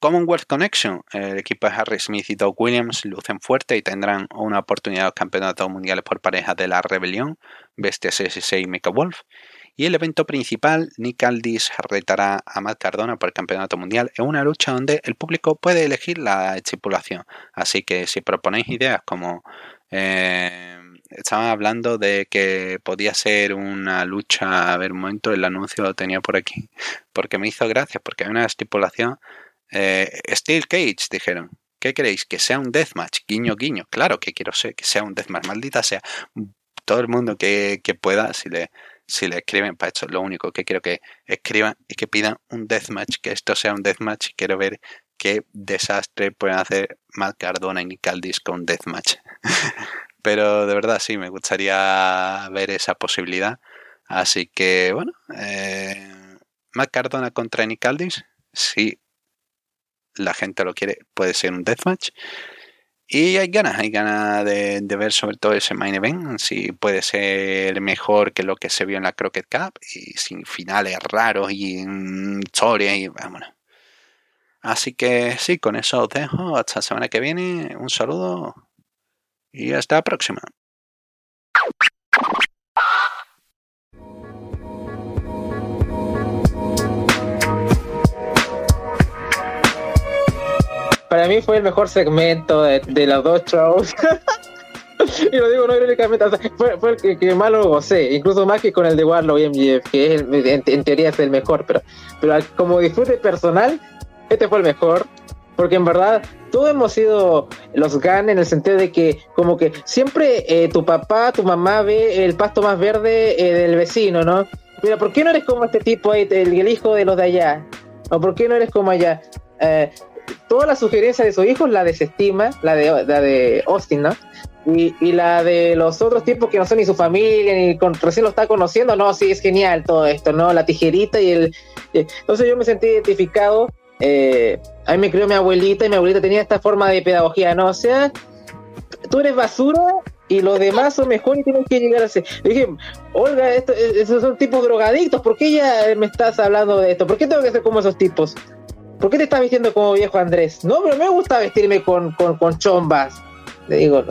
Commonwealth Connection, el equipo de Harry Smith y Doug Williams lucen fuerte y tendrán una oportunidad de los campeonatos mundiales por parejas de la Rebelión, Bestia 66 y Mecha Wolf. Y el evento principal, Nick Aldis retará a Matt Cardona por el campeonato mundial en una lucha donde el público puede elegir la estipulación. Así que si proponéis ideas como eh, estaban hablando de que podía ser una lucha, a ver un momento, el anuncio lo tenía por aquí, porque me hizo gracia, porque hay una estipulación, eh, Steel Cage, dijeron, ¿qué queréis? Que sea un deathmatch, guiño, guiño, claro que quiero ser, que sea un deathmatch, maldita sea, todo el mundo que, que pueda, si le, si le escriben para esto, lo único que quiero que escriban y que pidan un deathmatch, que esto sea un deathmatch, quiero ver qué desastre pueden hacer Matt Cardona y Nick Aldis con deathmatch. (laughs) Pero de verdad sí, me gustaría ver esa posibilidad. Así que bueno, eh, Cardona contra Nick Aldis, si la gente lo quiere, puede ser un deathmatch. Y hay ganas, hay ganas de, ver sobre todo ese main event, si puede ser mejor que lo que se vio en la Crockett Cup y sin finales raros y historias y vámonos. Así que sí, con eso os dejo. Hasta la semana que viene. Un saludo y hasta la próxima. Para mí fue el mejor segmento de, los dos shows. (laughs) y lo digo no irónicamente, fue, fue, el que, más lo gocé, incluso más que con el de Warlow y MGF, que es en, teoría es el mejor, pero, pero como disfrute personal, este fue el mejor porque en verdad todos hemos sido los GAN en el sentido de que como que siempre eh, tu papá, tu mamá ve el pasto más verde eh, del vecino, ¿no? Mira, ¿por qué no eres como este tipo, el, el hijo de los de allá? ¿O por qué no eres como allá? Eh, todas las sugerencias de sus hijos la desestima, la de, la de Austin, ¿no? Y, la de los otros tipos que no son ni su familia, ni con, recién lo está conociendo, no, sí, es genial todo esto, ¿no? La tijerita y el... Entonces yo me sentí identificado eh, a me crió mi abuelita y mi abuelita tenía esta forma de pedagogía, ¿no? O sea, tú eres basura y los demás son mejor y tienen que llegar a ser. dije, Olga, esto, esos son tipos drogadictos, ¿por qué ya me estás hablando de esto? ¿Por qué tengo que ser como esos tipos? ¿Por qué te estás vistiendo como viejo Andrés? No, pero me gusta vestirme con, con, con chombas. Le digo,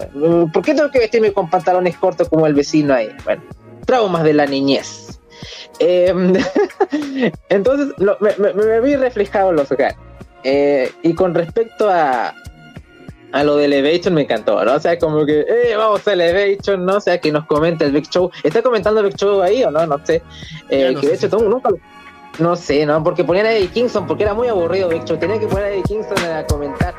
¿por qué tengo que vestirme con pantalones cortos como el vecino ahí? Bueno, traumas de la niñez. Em, (laughs) entonces me, vi reflejado los hogares. Eh, y con respecto a, a lo de Elevation me encantó, ¿no? O sea, como que, eh, vamos a Elevation, ¿no? O sea, que nos comente el Big Show. ¿Está comentando el Big Show ahí o no? No sé. Eh, que de hecho, nunca, no sé, ¿no? Porque ponían a Eddie Kingston, porque era muy aburrido Big Show. Tenía que poner a Eddie Kingston a comentar.